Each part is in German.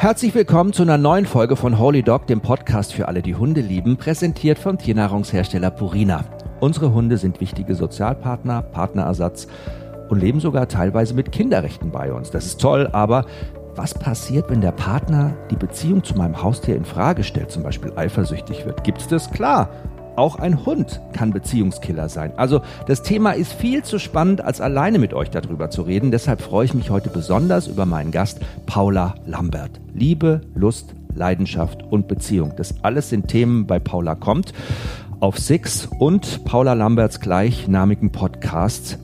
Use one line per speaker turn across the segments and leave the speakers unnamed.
Herzlich willkommen zu einer neuen Folge von Holy Dog, dem Podcast für alle, die Hunde lieben, präsentiert vom Tiernahrungshersteller Purina. Unsere Hunde sind wichtige Sozialpartner, Partnerersatz und leben sogar teilweise mit Kinderrechten bei uns. Das ist toll, aber was passiert, wenn der Partner die Beziehung zu meinem Haustier in Frage stellt, zum Beispiel eifersüchtig wird? Gibt's das? Klar. Auch ein Hund kann Beziehungskiller sein. Also das Thema ist viel zu spannend, als alleine mit euch darüber zu reden. Deshalb freue ich mich heute besonders über meinen Gast Paula Lambert. Liebe, Lust, Leidenschaft und Beziehung. Das alles sind Themen bei Paula kommt auf Six und Paula Lamberts gleichnamigen Podcast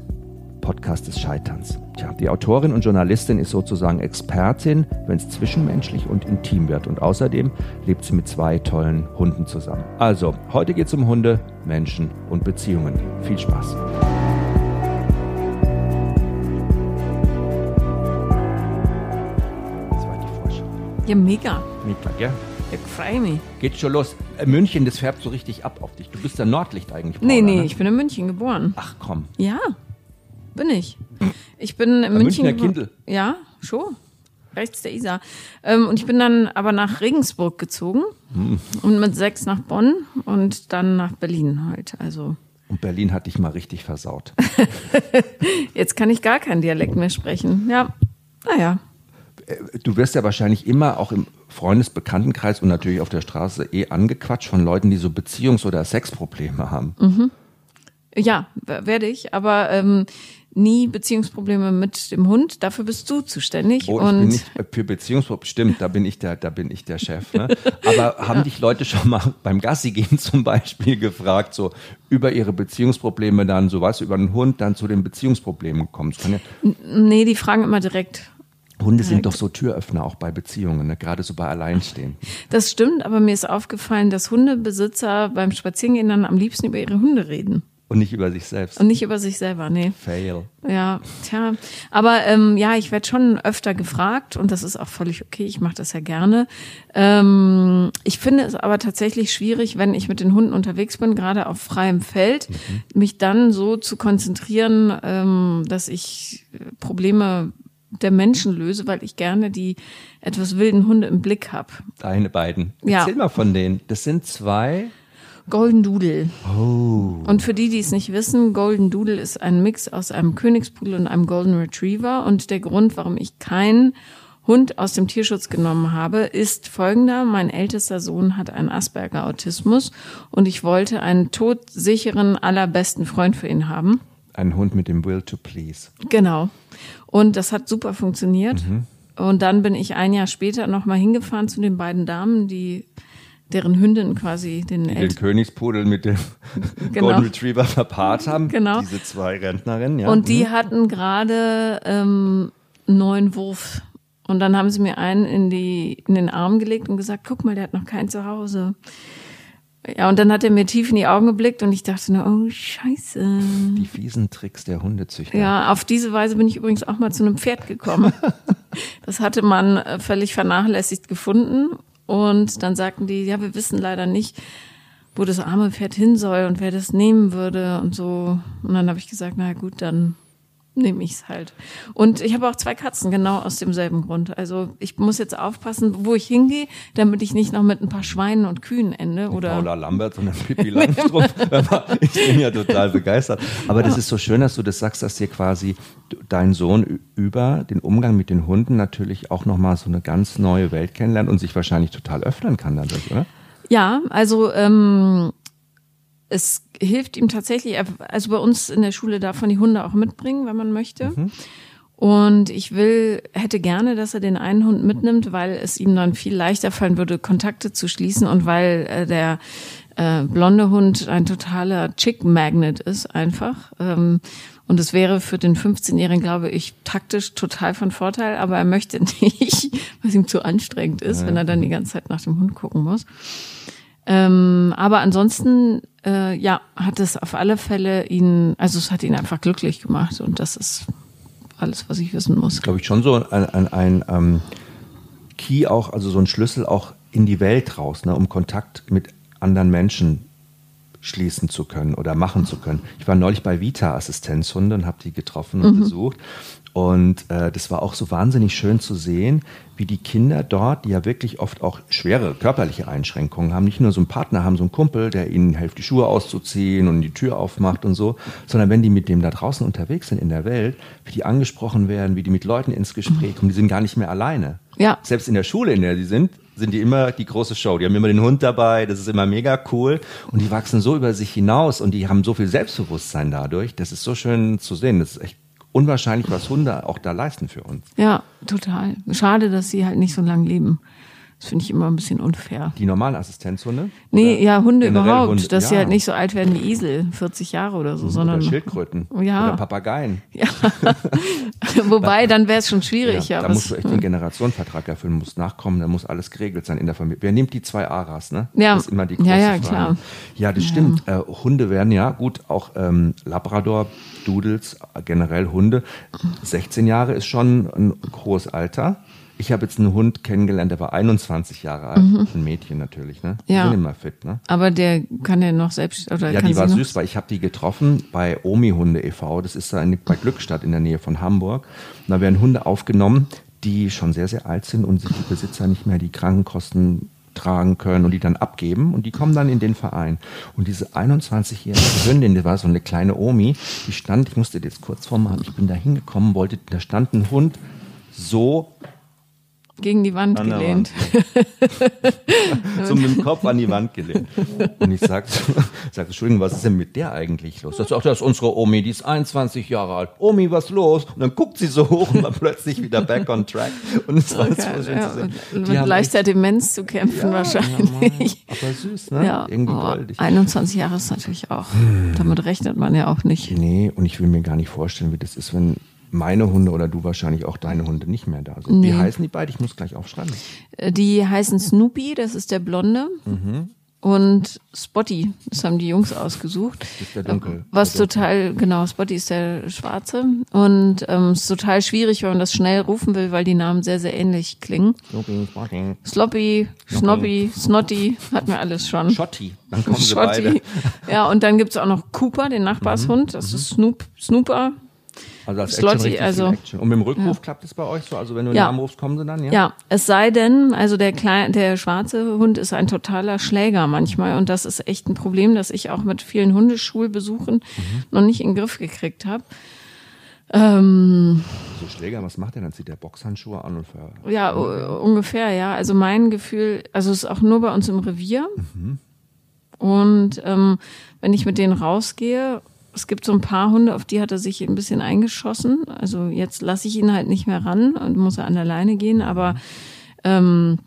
Podcast des Scheiterns. Tja, die Autorin und Journalistin ist sozusagen Expertin, wenn es zwischenmenschlich und intim wird. Und außerdem lebt sie mit zwei tollen Hunden zusammen. Also, heute geht es um Hunde, Menschen und Beziehungen. Viel Spaß.
Ja, mega.
Mega, gell?
Ich freue mich.
Geht schon los. Äh, München, das färbt so richtig ab auf dich. Du bist der Nordlicht eigentlich.
Nee,
Paula,
nee,
ne?
ich bin in München geboren.
Ach komm.
Ja, bin ich. Ich bin in München.
Münchner Kindl.
Ja, schon. Rechts der Isar. Ähm, und ich bin dann aber nach Regensburg gezogen
Hm.
und mit sechs nach Bonn und dann nach Berlin halt. Also
Und Berlin hat dich mal richtig versaut.
jetzt kann ich gar keinen Dialekt mehr sprechen. Ja, naja.
Du wirst ja wahrscheinlich immer auch im Freundesbekanntenkreis und natürlich auf der Straße eh angequatscht von Leuten, die so Beziehungs- oder Sexprobleme haben.
Ja, w- werde ich, aber ähm, nie Beziehungsprobleme mit dem Hund. Dafür bist du zuständig.
Oh, ich
und
bin nicht für Beziehungsprobleme. Stimmt, da bin ich der, da bin ich der Chef. Ne? Aber haben dich Leute schon mal beim Gassi gehen zum Beispiel gefragt, so über ihre Beziehungsprobleme dann, so was über den Hund, dann zu den Beziehungsproblemen kann ja,
nee, die fragen immer direkt.
Hunde sind doch so Türöffner auch bei Beziehungen, ne? gerade so bei Alleinstehen.
Das stimmt, aber mir ist aufgefallen, dass Hundebesitzer beim Spazierengehen dann am liebsten über ihre Hunde reden
Und nicht über sich selbst.
und nicht über sich selber. Nee.
Fail.
Ja, tja. Aber ähm, ja, ich werde schon öfter gefragt und das ist auch völlig okay. Ich mache das ja gerne. Ähm, ich finde es aber tatsächlich schwierig, wenn ich mit den Hunden unterwegs bin, gerade auf freiem Feld, mich dann so zu konzentrieren, ähm, dass ich äh, Probleme der Menschen löse, weil ich gerne die etwas wilden Hunde im Blick habe.
Deine beiden.
Ja.
Erzähl mal von denen. Das sind zwei.
Golden Doodle.
Oh.
Und für die, die es nicht wissen, Golden Doodle ist ein Mix aus einem Königspudel und einem Golden Retriever. Und der Grund, warum ich keinen Hund aus dem Tierschutz genommen habe, ist folgender. Mein ältester Sohn hat einen Asperger-Autismus und ich wollte einen todsicheren, allerbesten Freund für ihn haben.
Ein Hund mit dem Will to Please.
Genau. Und das hat super funktioniert.
Mhm.
Und dann bin ich ein Jahr später nochmal hingefahren zu den beiden Damen, die deren Hündin quasi den
Die den Königspudel mit dem
Genau.
Golden Retriever verpaart haben.
Genau.
Diese zwei Rentnerinnen, ja.
Und die
Mhm.
hatten gerade ähm, einen neuen Wurf. Und dann haben sie mir einen in, die, in den Arm gelegt und gesagt, guck mal, der hat noch kein Zuhause. Ja, und dann hat er mir tief in die Augen geblickt und ich dachte nur, oh scheiße.
Die fiesen Tricks der Hundezüchter.
Ja, auf diese Weise bin ich übrigens auch mal zu einem Pferd gekommen. das hatte man äh, völlig vernachlässigt gefunden. Und dann sagten die, ja, wir wissen leider nicht, wo das arme Pferd hin soll und wer das nehmen würde und so. Und dann habe ich gesagt, na gut, dann nehme ich's halt. Und ich habe auch zwei Katzen, genau aus demselben Grund. Also ich muss jetzt aufpassen, wo ich hingehe, damit ich nicht noch mit ein paar Schweinen und Kühen ende. Oder
Paula Lambert und dann Pippi Langstrumpf. ich bin ja total begeistert. Aber das ist so schön, dass du das sagst, dass dir quasi dein Sohn über den Umgang mit den Hunden natürlich auch nochmal so eine ganz neue Welt kennenlernt und sich wahrscheinlich total öffnen kann dadurch, oder?
Ja, also ähm, es hilft ihm tatsächlich, also bei uns in der Schule darf man die Hunde auch mitbringen, wenn man möchte. Und ich will, hätte gerne, dass er den einen Hund mitnimmt, weil es ihm dann viel leichter fallen würde, Kontakte zu schließen und weil äh, der äh, blonde Hund ein totaler Chick-Magnet ist einfach. Ähm, und es wäre für den 15-Jährigen, glaube ich, taktisch total von Vorteil, aber er möchte nicht, weil es ihm zu anstrengend ist, wenn er dann die ganze Zeit nach dem Hund gucken muss. Ähm, aber ansonsten, äh, ja, hat es auf alle Fälle ihn, also es hat ihn einfach glücklich gemacht und das ist alles, was ich wissen muss.
Glaube ich schon so ein, ein, ein ähm, Key auch, also so ein Schlüssel auch in die Welt raus, ne, um Kontakt mit anderen Menschen schließen zu können oder machen zu können. Ich war neulich bei Vita Assistenzhunde und habe die getroffen und mhm. besucht. Und äh, das war auch so wahnsinnig schön zu sehen, wie die Kinder dort, die ja wirklich oft auch schwere körperliche Einschränkungen haben, nicht nur so einen Partner haben, so einen Kumpel, der ihnen hilft, die Schuhe auszuziehen und die Tür aufmacht und so, sondern wenn die mit dem da draußen unterwegs sind in der Welt, wie die angesprochen werden, wie die mit Leuten ins Gespräch kommen, die sind gar nicht mehr alleine. Ja. Selbst in der Schule, in der sie sind, sind die immer die große Show. Die haben immer den Hund dabei, das ist immer mega cool. Und die wachsen so über sich hinaus und die haben so viel Selbstbewusstsein dadurch. Das ist so schön zu sehen. Das ist echt unwahrscheinlich, was Hunde auch da leisten für uns.
Ja, total. Schade, dass sie halt nicht so lange leben. Das finde ich immer ein bisschen unfair.
Die normalen Assistenzhunde?
Nee, ja, Hunde überhaupt. Hunde. Dass ja. sie halt nicht so alt werden wie Esel, 40 Jahre oder so, sondern.
Oder Schildkröten. Ja. Oder Papageien.
Ja. Wobei, dann wäre es schon schwierig. Ja,
ja da musst du echt den Generationenvertrag erfüllen, musst nachkommen, da muss alles geregelt sein in der Familie. Wer nimmt die zwei Aras, ne?
Ja.
Das ist immer die große
ja, ja,
Frage.
Klar.
Ja, das stimmt. Äh, Hunde werden ja, gut, auch ähm, Labrador, Doodles, generell Hunde. 16 Jahre ist schon ein hohes Alter. Ich habe jetzt einen Hund kennengelernt, der war 21 Jahre alt. Mhm. Ein Mädchen natürlich, ne?
Die ja.
sind immer fit, ne?
Aber der kann ja noch selbst oder
Ja, die war süß, weil ich habe die getroffen bei Omi Hunde e.V. Das ist da in, bei Glückstadt in der Nähe von Hamburg. Und da werden Hunde aufgenommen, die schon sehr, sehr alt sind und sich die Besitzer nicht mehr die Krankenkosten tragen können und die dann abgeben und die kommen dann in den Verein. Und diese 21-jährige Hündin, die war so eine kleine Omi, die stand, ich musste jetzt kurz vormachen, ich bin da hingekommen, wollte, da stand ein Hund so
gegen die Wand an gelehnt.
Wand. so mit dem Kopf an die Wand gelehnt. Und ich sag, sag, Entschuldigung, was ist denn mit der eigentlich los? Das ist, auch, das ist unsere Omi, die ist 21 Jahre alt. Omi, was los? Und dann guckt sie so hoch und war plötzlich wieder back on track. Und es war okay, so schön zu sehen.
Mit leichter Demenz zu kämpfen ja, wahrscheinlich.
Ja, aber süß, ne? Ja,
Irgendwie oh, goldig. 21 Jahre ist natürlich auch, damit rechnet man ja auch nicht.
Nee, und ich will mir gar nicht vorstellen, wie das ist, wenn meine Hunde oder du wahrscheinlich auch deine Hunde nicht mehr da sind. Nee. Wie heißen die beide? Ich muss gleich aufschreiben.
Äh, die heißen Snoopy, das ist der Blonde. Mhm. Und Spotty, das haben die Jungs ausgesucht. Das ist der Dunkel. Was der total, genau, Spotty ist der Schwarze. Und ähm, es ist total schwierig, wenn man das schnell rufen will, weil die Namen sehr, sehr ähnlich klingen. Sloppy, Spotty. Sloppy, Schnobby, Snotty, hat mir alles schon.
Schotti, dann kommen sie Schotti. beide.
Ja, und dann gibt's auch noch Cooper, den Nachbarshund. Das mhm. ist Snoop, Snooper,
also das Slotty, also Action. Und mit dem Rückruf ja. klappt es bei euch so? Also wenn du
ja.
Namen rufst, kommen sie dann, ja?
Ja, es sei denn, also der kleine, der schwarze Hund ist ein totaler Schläger manchmal und das ist echt ein Problem, das ich auch mit vielen Hundeschulbesuchen mhm. noch nicht in den Griff gekriegt habe.
Ähm, so Schläger, was macht er? Dann zieht er Boxhandschuhe an und ver
Ja, ungefähr, ja. Also mein Gefühl, also es ist auch nur bei uns im Revier. Mhm. Und ähm, wenn ich mit denen rausgehe es gibt so ein paar Hunde, auf die hat er sich ein bisschen eingeschossen. Also jetzt lasse ich ihn halt nicht mehr ran und muss er an der Leine gehen. Aber ähm,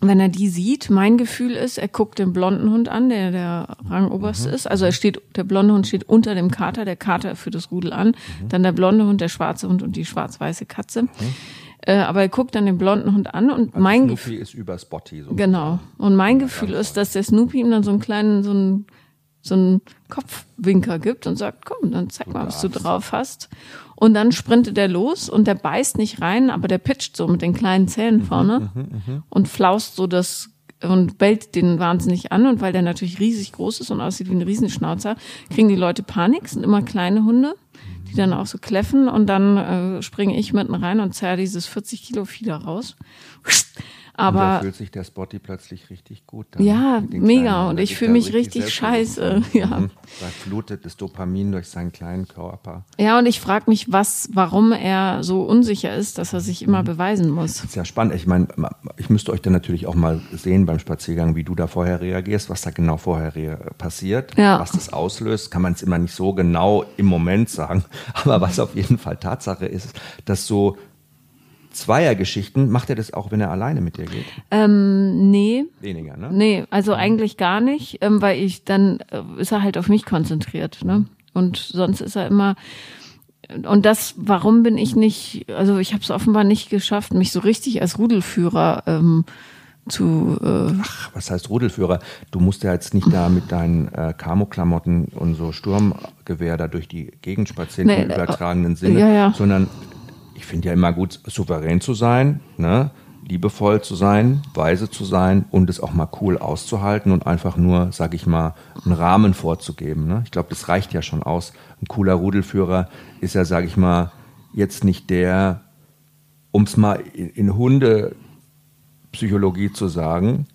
wenn er die sieht, mein Gefühl ist, er guckt den blonden Hund an, der der Rangoberste mhm. ist. Also er steht, der blonde Hund steht unter dem Kater, der Kater führt das Rudel an. Mhm. Dann der blonde Hund, der schwarze Hund und die schwarz-weiße Katze. Mhm. Äh, aber er guckt dann den blonden Hund an und
also
mein
Gefühl ist über Spotty.
So genau. Und mein Gefühl ist, dass der Snoopy ihm dann so einen kleinen, so einen so einen Kopfwinker gibt und sagt, komm, dann zeig mal, was du drauf hast. Und dann sprintet er los und der beißt nicht rein, aber der pitcht so mit den kleinen Zähnen mhm, vorne mhm, mhm, und flaust so das und bellt den wahnsinnig an. Und weil der natürlich riesig groß ist und aussieht wie ein Riesenschnauzer, kriegen die Leute Panik, sind immer kleine Hunde, die dann auch so kläffen und dann äh, springe ich mitten rein und zerre dieses 40 Kilo Fieder raus. Aber und
da fühlt sich der Spotty plötzlich richtig gut. Dann
ja, mega. Und ich fühle mich richtig, scheiße. Ja. Mhm.
Da flutet das Dopamin durch seinen kleinen Körper.
Ja, und ich frage mich, was, warum er so unsicher ist, dass er sich immer mhm. beweisen muss.
Das ist ja spannend. Ich meine, ich müsste euch dann natürlich auch mal sehen beim Spaziergang, wie du da vorher reagierst, was da genau vorher passiert, ja. was das auslöst. Kann man es immer nicht so genau im Moment sagen. Aber was auf jeden Fall Tatsache ist, dass so Zweiergeschichten, macht er das auch, wenn er alleine mit dir geht?
Ähm, nee.
Weniger, ne?
Nee, also mhm. eigentlich gar nicht, ähm, weil ich dann äh, ist er halt auf mich konzentriert, ne? Und sonst ist er immer und das, warum bin ich nicht, also ich habe es offenbar nicht geschafft, mich so richtig als Rudelführer ähm, zu. Äh
Ach, was heißt Rudelführer? Du musst ja jetzt nicht da mit deinen äh, Camo-Klamotten und so Sturmgewehr da durch die Gegend spazieren nee, im äh, übertragenen Sinne,
ja, ja.
sondern ich finde ja immer gut, souverän zu sein, ne? liebevoll zu sein, weise zu sein und es auch mal cool auszuhalten und einfach nur, sag ich mal, einen Rahmen vorzugeben. Ne? Ich glaube, das reicht ja schon aus. Ein cooler Rudelführer ist ja, sag ich mal, jetzt nicht der, um es mal in, in Hundepsychologie zu sagen,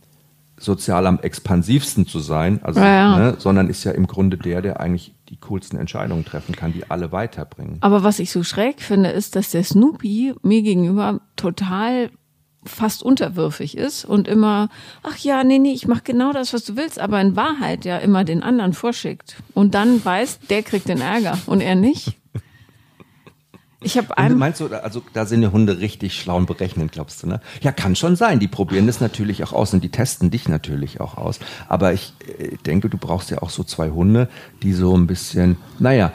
sozial am expansivsten zu sein, also, ja, ja. Ne, sondern ist ja im Grunde der, der eigentlich die coolsten Entscheidungen treffen kann, die alle weiterbringen.
Aber was ich so schräg finde, ist, dass der Snoopy mir gegenüber total fast unterwürfig ist und immer, ach ja, nee, nee, ich mach genau das, was du willst, aber in Wahrheit ja immer den anderen vorschickt und dann weiß, der kriegt den Ärger und er nicht. Ich habe
einem Meinst du, also da sind die Hunde richtig schlau und berechnend, glaubst du, ne? Ja, kann schon sein. Die probieren das natürlich auch aus und die testen dich natürlich auch aus. Aber ich äh, denke, du brauchst ja auch so zwei Hunde, die so ein bisschen, naja,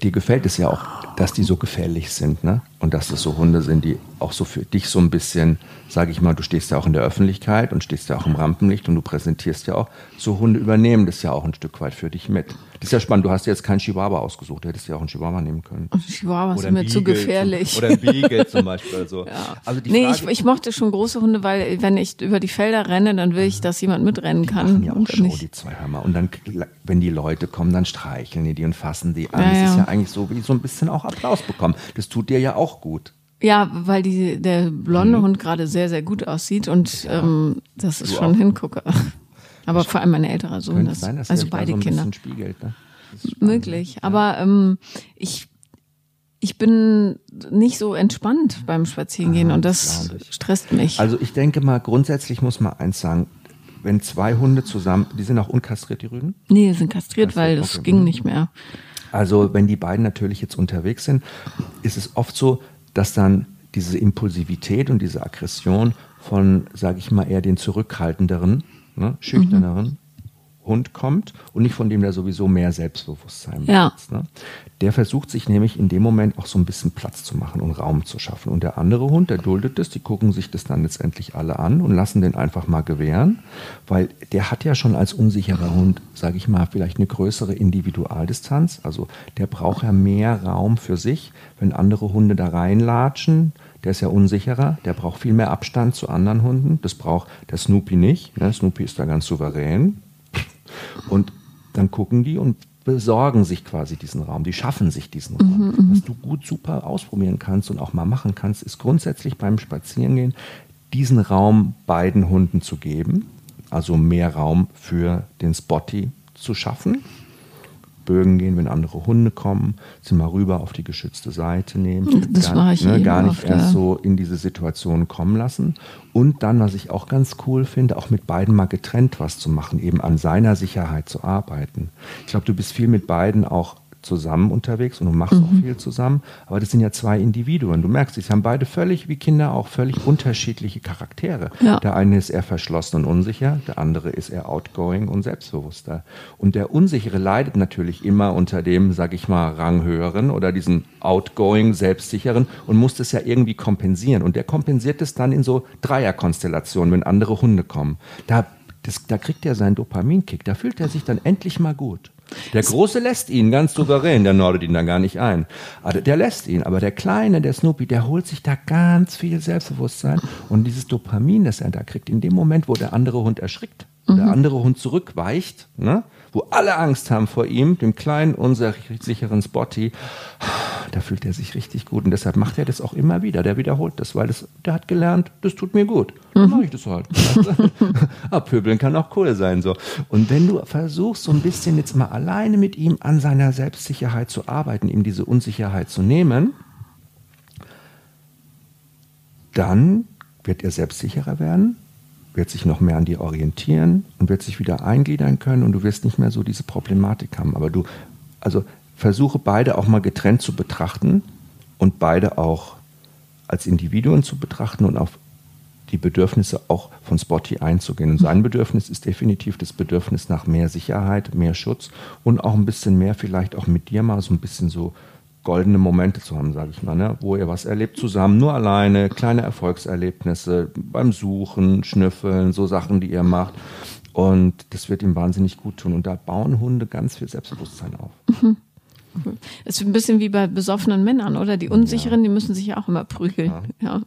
dir gefällt es ja auch, dass die so gefährlich sind, ne? Und dass es so Hunde sind, die auch so für dich so ein bisschen, sage ich mal, du stehst ja auch in der Öffentlichkeit und stehst ja auch im Rampenlicht und du präsentierst ja auch, so Hunde übernehmen das ja auch ein Stück weit für dich mit. Das ist ja spannend, du hast jetzt keinen Chihuahua ausgesucht, du hättest ja auch einen Chihuahua nehmen können.
Und Chihuahua ist mir zu gefährlich.
Zum, oder ein Beagle zum Beispiel. Also.
Ja. Also die nee, Frage, ich, ich mochte schon große Hunde, weil wenn ich über die Felder renne, dann will ich, dass jemand mitrennen
die
kann.
Ja, auch Show, nicht. die zwei Hörmer. Und dann, wenn die Leute kommen, dann streicheln die die und fassen die an. Ja, das ist ja eigentlich so wie so ein bisschen auch Applaus bekommen. Das tut dir ja auch gut.
Ja, weil die, der blonde mhm. Hund gerade sehr, sehr gut aussieht und ja. ähm, das ist du schon auch. Hingucker. Aber vor allem mein älterer Sohn.
Das, sein, dass
also beide
so
Kinder.
Spiegelt, ne?
Möglich. Ja. Aber ähm, ich, ich bin nicht so entspannt beim Spazierengehen ah, und das stresst mich.
Also ich denke mal, grundsätzlich muss man eins sagen, wenn zwei Hunde zusammen, die sind auch unkastriert, die Rüden?
Nee, die sind kastriert, kastriert weil das okay. ging nicht mehr.
Also wenn die beiden natürlich jetzt unterwegs sind, ist es oft so, dass dann diese Impulsivität und diese Aggression von, sage ich mal, eher den zurückhaltenderen, ne, schüchterneren mhm. Hund kommt und nicht von dem, der sowieso mehr Selbstbewusstsein
ja.
besitzt. Ne? Der versucht sich nämlich in dem Moment auch so ein bisschen Platz zu machen und Raum zu schaffen. Und der andere Hund, der duldet es, die gucken sich das dann letztendlich alle an und lassen den einfach mal gewähren, weil der hat ja schon als unsicherer Hund, sage ich mal, vielleicht eine größere Individualdistanz. Also der braucht ja mehr Raum für sich. Wenn andere Hunde da reinlatschen, der ist ja unsicherer, der braucht viel mehr Abstand zu anderen Hunden. Das braucht der Snoopy nicht. Ne? Snoopy ist da ganz souverän. Und dann gucken die und besorgen sich quasi diesen Raum, die schaffen sich diesen Raum. Mhm, mhm, Was du gut super ausprobieren kannst und auch mal machen kannst, ist grundsätzlich beim Spazierengehen diesen Raum beiden Hunden zu geben, also mehr Raum für den Spotty zu schaffen Bögen gehen, wenn andere Hunde kommen, sie mal rüber auf die geschützte Seite nehmen.
Das gar, war ich ne,
gar nicht oft, erst ja. so in diese Situation kommen lassen. Und dann, was ich auch ganz cool finde, auch mit beiden mal getrennt was zu machen, eben an seiner Sicherheit zu arbeiten. Ich glaube, du bist viel mit beiden auch zusammen unterwegs und du machst mhm. auch viel zusammen. Aber das sind ja zwei Individuen. Du merkst, sie haben beide völlig, wie Kinder auch, völlig unterschiedliche Charaktere. Ja. Der eine ist eher verschlossen und unsicher, der andere ist eher outgoing und selbstbewusster. Und der Unsichere leidet natürlich immer unter dem, sag ich mal, Ranghöheren oder diesen outgoing, selbstsicheren und muss das ja irgendwie kompensieren. Und der kompensiert es dann in so Dreierkonstellationen, wenn andere Hunde kommen. Da, das, da kriegt er seinen Dopaminkick, da fühlt er sich dann endlich mal gut. Der Große lässt ihn ganz souverän, der nordet ihn da gar nicht ein. Also der lässt ihn, aber der Kleine, der Snoopy, der holt sich da ganz viel Selbstbewusstsein und dieses Dopamin, das er da kriegt, in dem Moment, wo der andere Hund erschrickt, mhm. der andere Hund zurückweicht, ne, wo alle Angst haben vor ihm, dem kleinen, unsicheren Spotty, da fühlt er sich richtig gut. Und deshalb macht er das auch immer wieder. Der wiederholt das, weil das, der hat gelernt, das tut mir gut. Dann mhm. mache ich das halt. Abhöbeln kann auch cool sein. so. Und wenn du versuchst, so ein bisschen jetzt mal alleine mit ihm an seiner Selbstsicherheit zu arbeiten, ihm diese Unsicherheit zu nehmen, dann wird er selbstsicherer werden, wird sich noch mehr an dir orientieren und wird sich wieder eingliedern können und du wirst nicht mehr so diese Problematik haben. Aber du, also versuche beide auch mal getrennt zu betrachten und beide auch als Individuen zu betrachten und auf die Bedürfnisse auch von Spotty einzugehen. Und sein Bedürfnis ist definitiv das Bedürfnis nach mehr Sicherheit, mehr Schutz und auch ein bisschen mehr vielleicht auch mit dir mal so ein bisschen so goldene Momente zu haben, sage ich mal, ne? wo ihr was erlebt zusammen, nur alleine, kleine Erfolgserlebnisse beim Suchen, Schnüffeln, so Sachen, die ihr macht. Und das wird ihm wahnsinnig gut tun. Und da bauen Hunde ganz viel Selbstbewusstsein auf. Mhm.
Ist ein bisschen wie bei besoffenen Männern, oder? Die Unsicheren, die müssen sich ja auch immer prügeln. Ja.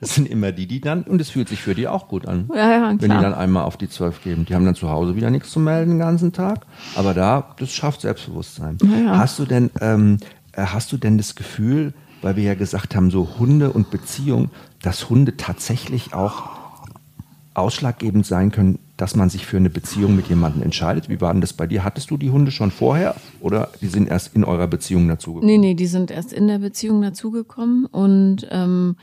Das sind immer die, die dann, und es fühlt sich für die auch gut an.
Ja, ja,
Wenn die dann einmal auf die zwölf geben. Die haben dann zu Hause wieder nichts zu melden den ganzen Tag. Aber da, das schafft Selbstbewusstsein.
ja.
Hast du denn, ähm, äh, hast du denn das Gefühl, weil wir ja gesagt haben, so Hunde und Beziehung, dass Hunde tatsächlich auch ausschlaggebend sein können, dass man sich für eine Beziehung mit jemandem entscheidet? Wie war denn das bei dir? Hattest du die Hunde schon vorher oder die sind erst in eurer Beziehung dazugekommen?
Nee, nee, die sind erst in der Beziehung dazugekommen und ähm,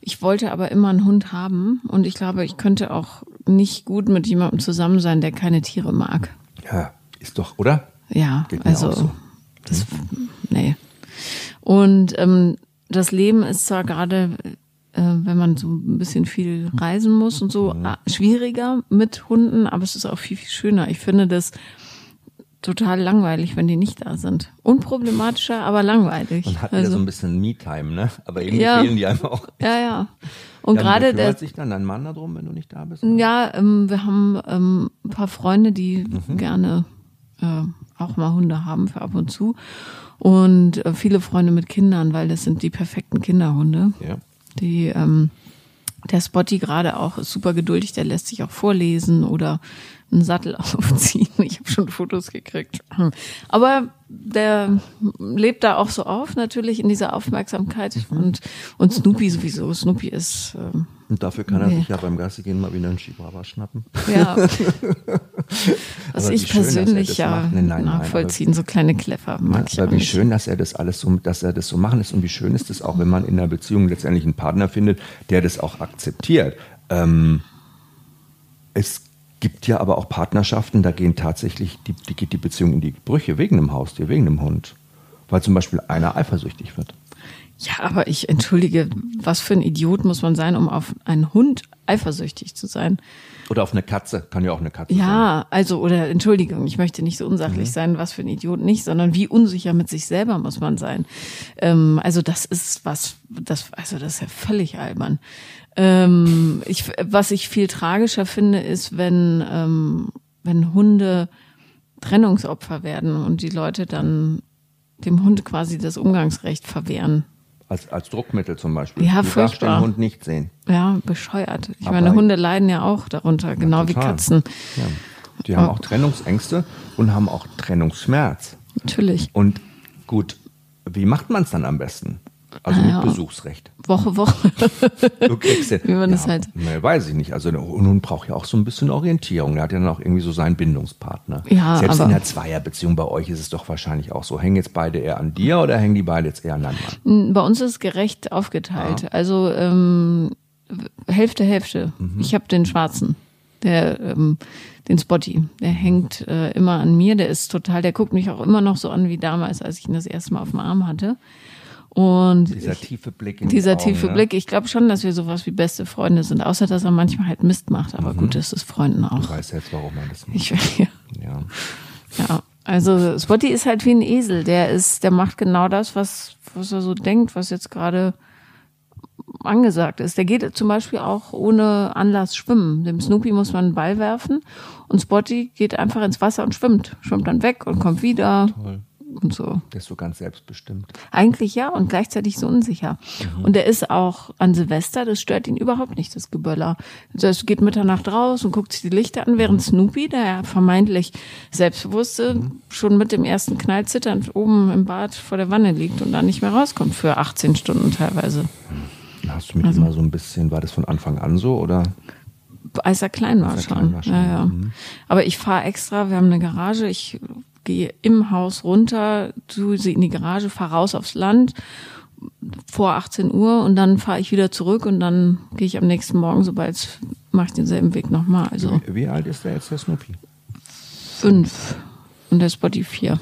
ich wollte aber immer einen Hund haben und ich glaube, ich könnte auch nicht gut mit jemandem zusammen sein, der keine Tiere mag.
Ja, ist doch, oder?
Ja,
Geht
also
so.
das, nee. Und ähm, das Leben ist zwar gerade, äh, wenn man so ein bisschen viel reisen muss und so, ah, schwieriger mit Hunden, aber es ist auch viel, viel schöner. Ich finde das total langweilig, wenn die nicht da sind. Unproblematischer, aber langweilig.
Man hat
Also,
so ein bisschen Me-Time, ne? Aber irgendwie
Ja.
fehlen die einem auch.
ja, ja. Und
Ja,
gerade der,
kümmert sich dann dein Mann darum, wenn du nicht da bist?
Ja, ähm, wir haben ähm, ein paar Freunde, die
Mhm.
gerne äh, auch mal Hunde haben für ab und zu. Und äh, viele Freunde mit Kindern, weil das sind die perfekten Kinderhunde.
Ja.
Die, ähm, der Spotty gerade auch ist super geduldig, der lässt sich auch vorlesen oder einen Sattel aufziehen. Ich habe schon Fotos gekriegt. Aber der lebt da auch so auf, natürlich in dieser Aufmerksamkeit.
Mhm.
Und, und Snoopy sowieso. Snoopy ist ähm,
Und dafür kann er
Nee.
sich ja beim Gassi gehen mal wieder einen Chihuahua schnappen.
Ja. Was ich
er
persönlich ja
macht. Nein,
nachvollziehen, so kleine Kleffer mag ich
Aber wie schön, dass er das alles so, dass er das so machen lässt und wie schön ist es auch, wenn man in einer Beziehung letztendlich einen Partner findet, der das auch akzeptiert. Ähm, es gibt ja aber auch Partnerschaften, da gehen tatsächlich die, die geht die Beziehung in die Brüche wegen einem Haustier, wegen einem Hund, weil zum Beispiel einer eifersüchtig wird.
Ja, aber ich entschuldige, was für ein Idiot muss man sein, um auf einen Hund eifersüchtig zu sein?
Oder auf eine Katze, kann ja auch eine Katze sein.
Ja, also, oder Entschuldigung, ich möchte nicht so unsachlich
Mhm.
sein, was für ein Idiot nicht, sondern wie unsicher mit sich selber muss man sein. Ähm, also das ist was, das, also das ist ja völlig albern. Ähm, ich, was ich viel tragischer finde, ist, wenn, ähm, wenn Hunde Trennungsopfer werden und die Leute dann dem Hund quasi das Umgangsrecht verwehren.
Als, als Druckmittel zum Beispiel.
Ja,
du darfst den
furchtbar.
Hund nicht sehen.
Ja, bescheuert. Ich
Aber-
meine, Hunde leiden ja auch darunter, genau wie
total.
Katzen.
Ja. Die haben auch Trennungsängste und haben auch Trennungsschmerz.
Natürlich.
Und gut, wie macht man es dann am besten? Also mit
Ja.
Besuchsrecht.
Woche, Woche.
Du kriegst den,
Wie man
ja,
das halt-
Ne, weiß ich nicht. Also ein Hund braucht ja auch so ein bisschen Orientierung. Der hat ja dann auch irgendwie so seinen Bindungspartner.
Ja,
Selbst in der Zweierbeziehung bei euch ist es doch wahrscheinlich auch so. Hängen jetzt beide eher an dir oder hängen die beide jetzt eher an deinem Mann?
Bei uns ist es gerecht aufgeteilt. Also ähm, Hälfte, Hälfte.
Mhm.
Ich habe den schwarzen, der ähm, den Spotty. Der hängt äh, immer an mir. Der ist total, der guckt mich auch immer noch so an wie damals, als ich ihn das erste Mal auf dem Arm hatte. Und
Dieser
ich,
tiefe Blick in die
dieser
Augen,
tiefe
ne?
Blick, ich glaube schon, dass wir sowas wie beste Freunde sind, außer dass er manchmal halt Mist macht. Aber gut, das ist Freunden
Du
auch.
weißt jetzt, warum er das macht.
Ich, ja.
Ja.
Ja, also Spotty ist halt wie ein Esel. Der ist, der macht genau das, was, was er so denkt, was jetzt gerade angesagt ist. Der geht zum Beispiel auch ohne Anlass schwimmen. Dem Snoopy muss man einen Ball werfen und Spotty geht einfach ins Wasser und schwimmt. Schwimmt dann weg und kommt wieder
Toll.
Und so.
Der ist so ganz selbstbestimmt.
Eigentlich ja und gleichzeitig so unsicher. Und er ist auch an Silvester, das stört ihn überhaupt nicht, das Geböller. Also es geht Mitternacht raus und guckt sich die Lichter an, während Snoopy, der vermeintlich Selbstbewusste, schon mit dem ersten Knall zitternd oben im Bad vor der Wanne liegt und dann nicht mehr rauskommt für 18 Stunden teilweise.
Hast du mich
Also
immer so ein bisschen, war das von Anfang an so oder?
Als er klein war
Als er
schon.
klein war schon,
ja, ja.
mhm.
Aber ich fahre extra, wir haben eine Garage, ich gehe im Haus runter, tue sie in die Garage, fahre raus aufs Land vor 18 Uhr und dann fahre ich wieder zurück und dann gehe ich am nächsten Morgen, sobald mache ich denselben Weg nochmal. Also
Wie, wie alt ist der jetzt, der Snoopy?
fünf und der Spotty vier.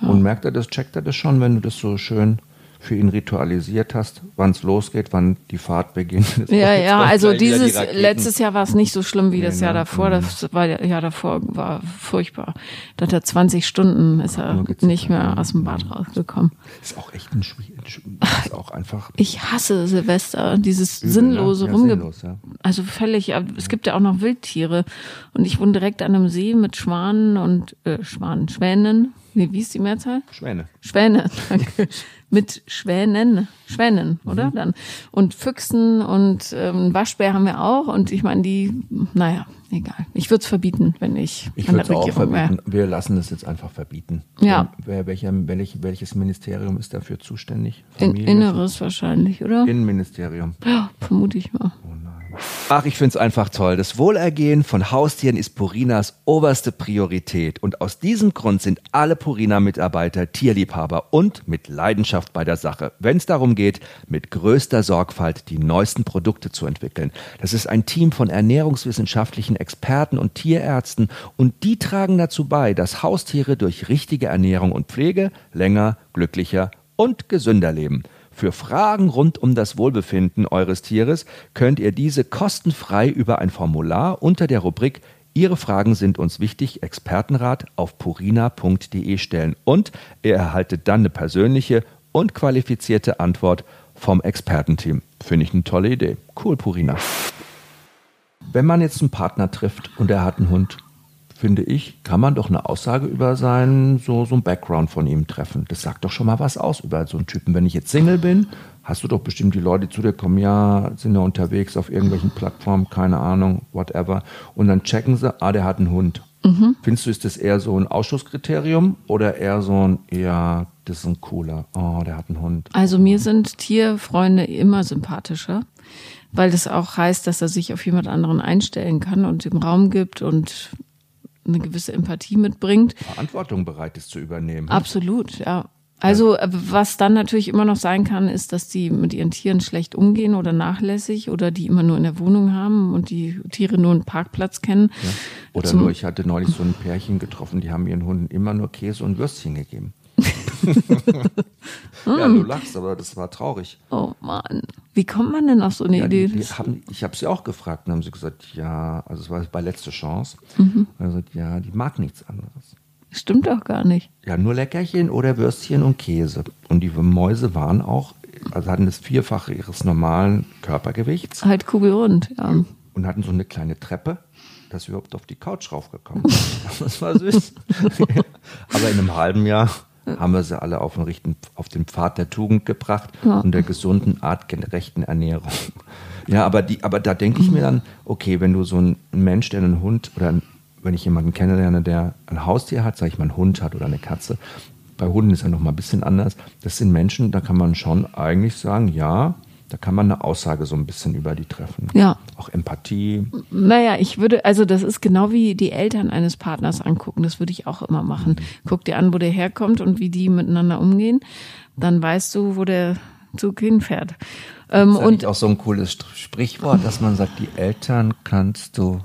Und merkt er das, checkt er das schon, wenn du das so schön für ihn ritualisiert hast, wann es losgeht, wann die Fahrt beginnt? Das
Ja, ja, also
die
dieses
Raketen.
letztes Jahr war es nicht so schlimm wie das
Nee,
Jahr
ne?
davor. Das war ja Jahr davor war furchtbar. Da hat er 20 Stunden ist er nicht mehr aus dem Bad rausgekommen.
Ist auch echt ein Schwierig, ist auch einfach
Ich hasse Silvester, dieses
übel,
sinnlose
ne? Ja,
Rumge...
sinnlos, ja.
Also völlig, aber es gibt ja auch noch Wildtiere. Und ich wohne direkt an einem See mit Schwanen und äh, Schwanen, Schwänen. Nee, wie ist die Mehrzahl?
Schwäne.
Schwäne, danke. Mit Schwänen, Schwänen, oder?
Mhm.
Dann. Und Füchsen und ähm, Waschbär haben wir auch. Und ich meine, die, naja, egal. Ich würde es verbieten, wenn ich,
Ich
an der
auch
Regierung wäre.
verbieten. Wir lassen es jetzt einfach verbieten.
Ja.
Wer, welcher, welch, welches Ministerium ist dafür zuständig?
In, Inneres wahrscheinlich, oder?
Innenministerium.
ja, vermute ich mal.
Ach, ich find's einfach toll. Das Wohlergehen von Haustieren ist Purinas oberste Priorität. Und aus diesem Grund sind alle Purina-Mitarbeiter Tierliebhaber und mit Leidenschaft bei der Sache, wenn es darum geht, mit größter Sorgfalt die neuesten Produkte zu entwickeln. Das ist ein Team von ernährungswissenschaftlichen Experten und Tierärzten und die tragen dazu bei, dass Haustiere durch richtige Ernährung und Pflege länger, glücklicher und gesünder leben. Für Fragen rund um das Wohlbefinden eures Tieres könnt ihr diese kostenfrei über ein Formular unter der Rubrik Ihre Fragen sind uns wichtig, Expertenrat auf purina.de stellen und ihr erhaltet dann eine persönliche und qualifizierte Antwort vom Expertenteam. Finde ich eine tolle Idee. Cool, Purina. Wenn man jetzt einen Partner trifft und er hat einen Hund, finde ich, kann man doch eine Aussage über seinen, so, so ein Background von ihm treffen. Das sagt doch schon mal was aus über so einen Typen. Wenn ich jetzt Single bin, hast du doch bestimmt die Leute, die zu dir kommen, ja, sind ja unterwegs auf irgendwelchen Plattformen, keine Ahnung, whatever. Und dann checken sie, ah, der hat einen Hund. Findest du, ist das eher so ein Ausschusskriterium oder eher so ein, ja, das ist ein cooler, oh, der hat einen Hund.
Also mir sind Tierfreunde immer sympathischer, weil das auch heißt, dass er sich auf jemand anderen einstellen kann und ihm Raum gibt und eine gewisse Empathie mitbringt.
Verantwortung bereit ist zu übernehmen.
Absolut, ja. Also äh, was dann natürlich immer noch sein kann, ist, dass die mit ihren Tieren schlecht umgehen oder nachlässig oder die immer nur in der Wohnung haben und die Tiere nur einen Parkplatz kennen.
Oder
Zum-
nur, ich hatte neulich so ein Pärchen getroffen, die haben ihren Hunden immer nur Käse und Würstchen gegeben. Ja, du lachst, aber das war traurig.
Oh Mann, wie kommt man denn auf so eine
Ja,
Idee?
die, die haben, ich habe sie auch gefragt und haben sie gesagt, ja, also es war bei letzte Chance.
Mhm.
Und er sagt, ja, die mag nichts anderes.
Stimmt doch gar nicht.
Ja, nur Leckerchen oder Würstchen und Käse. Und die Mäuse waren auch, also hatten das Vierfache ihres normalen Körpergewichts
Halt kugelrund, ja.
und hatten so eine kleine Treppe, dass wir überhaupt auf die Couch raufgekommen sind. Das war süß. Aber in einem halben Jahr haben wir sie alle auf den, richten, auf den Pfad der Tugend gebracht
Ja.
und der gesunden, artgerechten Ernährung. Ja, aber, die, aber da denke ich mir dann, okay, wenn du so ein Mensch, der einen Hund oder ein, wenn ich jemanden kennenlerne, der ein Haustier hat, sag ich mal, einen Hund hat oder eine Katze, bei Hunden ist ja noch mal ein bisschen anders. Das sind Menschen, da kann man schon eigentlich sagen, ja, da kann man eine Aussage so ein bisschen über die treffen.
Ja.
Auch Empathie.
Naja, ich würde, also das ist genau wie die Eltern eines Partners angucken. Das würde ich auch immer machen. Guck dir an, wo der herkommt und wie die miteinander umgehen. Dann weißt du, wo der Zug hinfährt. Ähm,
Ist ja
und
auch so ein cooles Sprichwort, dass man sagt, die Eltern kannst du,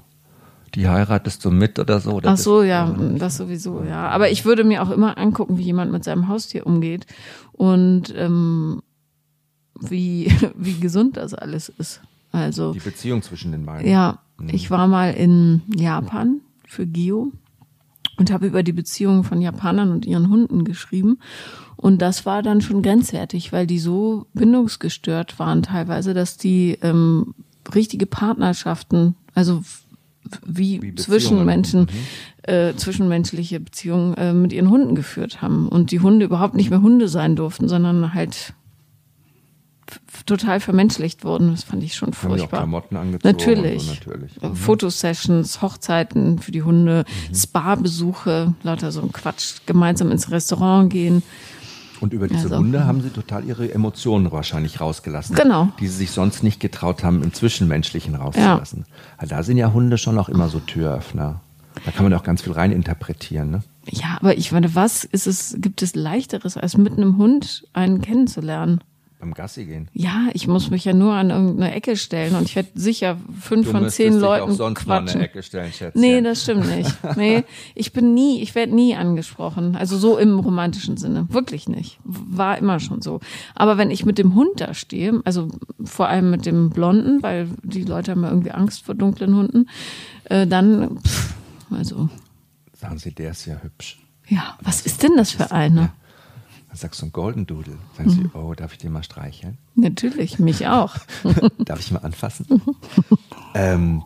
die heiratest du mit oder so. Oder
ach so, ja, das sowieso, ja. Aber ich würde mir auch immer angucken, wie jemand mit seinem Haustier umgeht und ähm, wie, wie gesund das alles ist. Also
Die Beziehung zwischen den beiden.
Ja, ich war mal in Japan für Geo und habe über die Beziehungen von Japanern und ihren Hunden geschrieben. Und das war dann schon grenzwertig, weil die so bindungsgestört waren teilweise, dass die ähm, richtige Partnerschaften, also wie,
Wie Beziehungen.
Zwischenmenschen, äh, zwischenmenschliche Beziehungen äh, mit ihren Hunden geführt haben. Und die Hunde überhaupt nicht mehr Hunde sein durften, sondern halt total vermenschlicht wurden. Das fand ich schon
Haben die auch
furchtbar.
Klamotten angezogen?
Natürlich.
So, natürlich.
Äh, Fotosessions, Hochzeiten für die Hunde,
Mhm.
Spa-Besuche, lauter so ein Quatsch, gemeinsam ins Restaurant gehen.
Und über diese
Also-
Hunde haben sie total ihre Emotionen wahrscheinlich rausgelassen.
Genau.
Die sie sich sonst nicht getraut haben, im Zwischenmenschlichen rauszulassen. Also da sind ja Hunde schon auch immer so Türöffner. Da kann man auch ganz viel reininterpretieren. Ne?
Ja, aber ich meine, was ist es, gibt es leichteres, als mit einem Hund einen kennenzulernen?
Beim Gassi gehen.
Ja, ich muss mich ja nur an irgendeine Ecke stellen und ich werde sicher fünf
Du
von zehn
dich
Leuten
auch sonst
quatschen.
eine Ecke stellen, Schätzchen.
Nee, das stimmt nicht. Nee, ich bin nie, ich werde nie angesprochen. Also so im romantischen Sinne. Wirklich nicht. War immer schon so. Aber wenn ich mit dem Hund da stehe, also vor allem mit dem Blonden, weil die Leute haben ja irgendwie Angst vor dunklen Hunden, äh, dann, pff, also,
Sagen sie, der ist ja hübsch.
ja, was ist denn das für eine?
Dann sagst du ein Golden Doodle. Sagen
Mhm.
sie, oh, darf ich den mal streicheln?
Natürlich, mich auch.
Darf ich mal anfassen? ähm,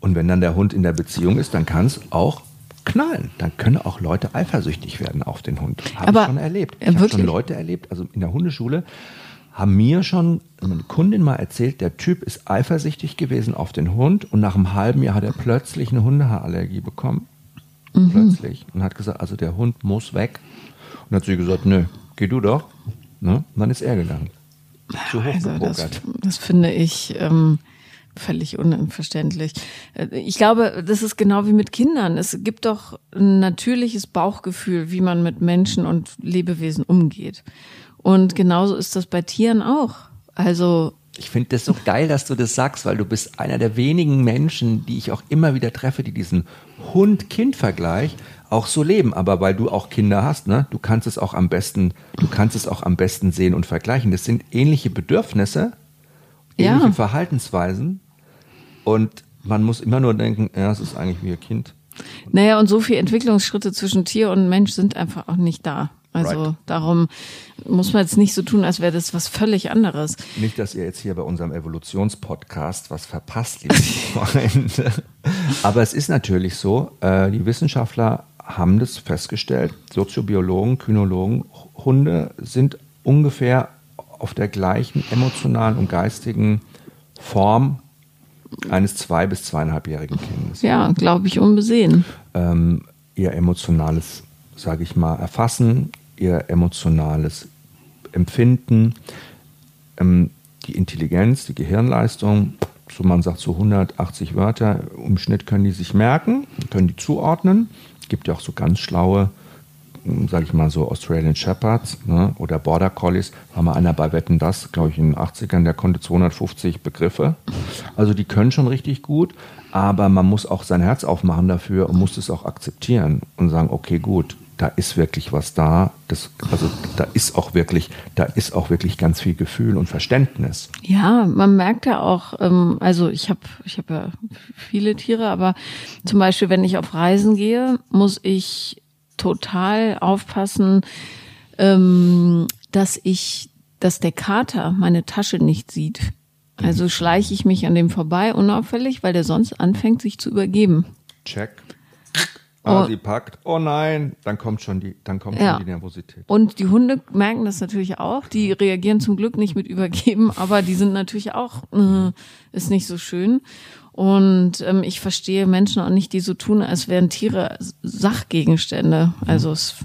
und wenn dann der Hund in der Beziehung ist, dann kann es auch knallen. Dann können auch Leute eifersüchtig werden auf den Hund. Habe ich schon erlebt. Ich habe
wirklich?
schon Leute erlebt, also in der Hundeschule haben mir schon eine Kundin mal erzählt, der Typ ist eifersüchtig gewesen auf den Hund und nach einem halben Jahr hat er plötzlich eine Hundehaarallergie bekommen.
Mhm.
Plötzlich. Und hat gesagt, also der Hund muss weg. Und dann hat sie gesagt, nö, geh du doch. Ne? Und dann ist er gegangen.
Also das, das finde ich ähm, völlig unverständlich. Äh, Ich glaube, das ist genau wie mit Kindern. Es gibt doch ein natürliches Bauchgefühl, wie man mit Menschen und Lebewesen umgeht. Und genauso ist das bei Tieren auch. Also
Ich finde das so geil, dass du das sagst, weil du bist einer der wenigen Menschen, die ich auch immer wieder treffe, die diesen Hund-Kind-Vergleich auch so leben. Aber weil du auch Kinder hast, ne, du kannst es auch am besten, du kannst es auch am besten sehen und vergleichen. Das sind ähnliche Bedürfnisse,
Ja.
ähnliche Verhaltensweisen. Und man muss immer nur denken, ja, es ist eigentlich wie ein Kind.
Naja, und so viele Entwicklungsschritte zwischen Tier und Mensch sind einfach auch nicht da. Also
Right.
darum muss man jetzt nicht so tun, als wäre das was völlig anderes.
Nicht, dass ihr jetzt hier bei unserem Evolutionspodcast was verpasst, liebe Freunde. Aber es ist natürlich so, äh, die Wissenschaftler haben das festgestellt, Soziobiologen, Kynologen, Hunde sind ungefähr auf der gleichen emotionalen und geistigen Form eines zwei- bis zweieinhalbjährigen Kindes
Ja, glaube ich, unbesehen.
ähm, ihr emotionales, sage ich mal, Erfassen, ihr emotionales Empfinden, ähm, die Intelligenz, die Gehirnleistung, so man sagt so 180 Wörter im Schnitt können die sich merken, können die zuordnen. Gibt ja auch so ganz schlaue, sage ich mal so Australian Shepherds ne, oder Border Collies. War mal einer bei Wetten das, glaube ich in den 80ern, der konnte 250 Begriffe. Also die können schon richtig gut, aber man muss auch sein Herz aufmachen dafür und muss es auch akzeptieren und sagen, okay, gut, da ist wirklich was da. Das, also da ist auch wirklich, da ist auch wirklich ganz viel Gefühl und Verständnis.
Ja, man merkt ja auch, ähm, also ich habe ich hab ja viele Tiere, aber zum Beispiel, wenn ich auf Reisen gehe, muss ich total aufpassen, ähm, dass ich, dass der Kater meine Tasche nicht sieht. Also schleiche ich mich an dem vorbei unauffällig, weil der sonst anfängt, sich zu übergeben.
Check. Ah,
Oh.
sie packt. Oh nein, dann kommt schon die, dann kommt
Ja.
schon die Nervosität.
Und die Hunde merken das natürlich auch. Die reagieren zum Glück nicht mit Übergeben, aber die sind natürlich auch, äh, ist nicht so schön. Und ähm, ich verstehe Menschen auch nicht, die so tun, als wären Tiere Sachgegenstände. Also es,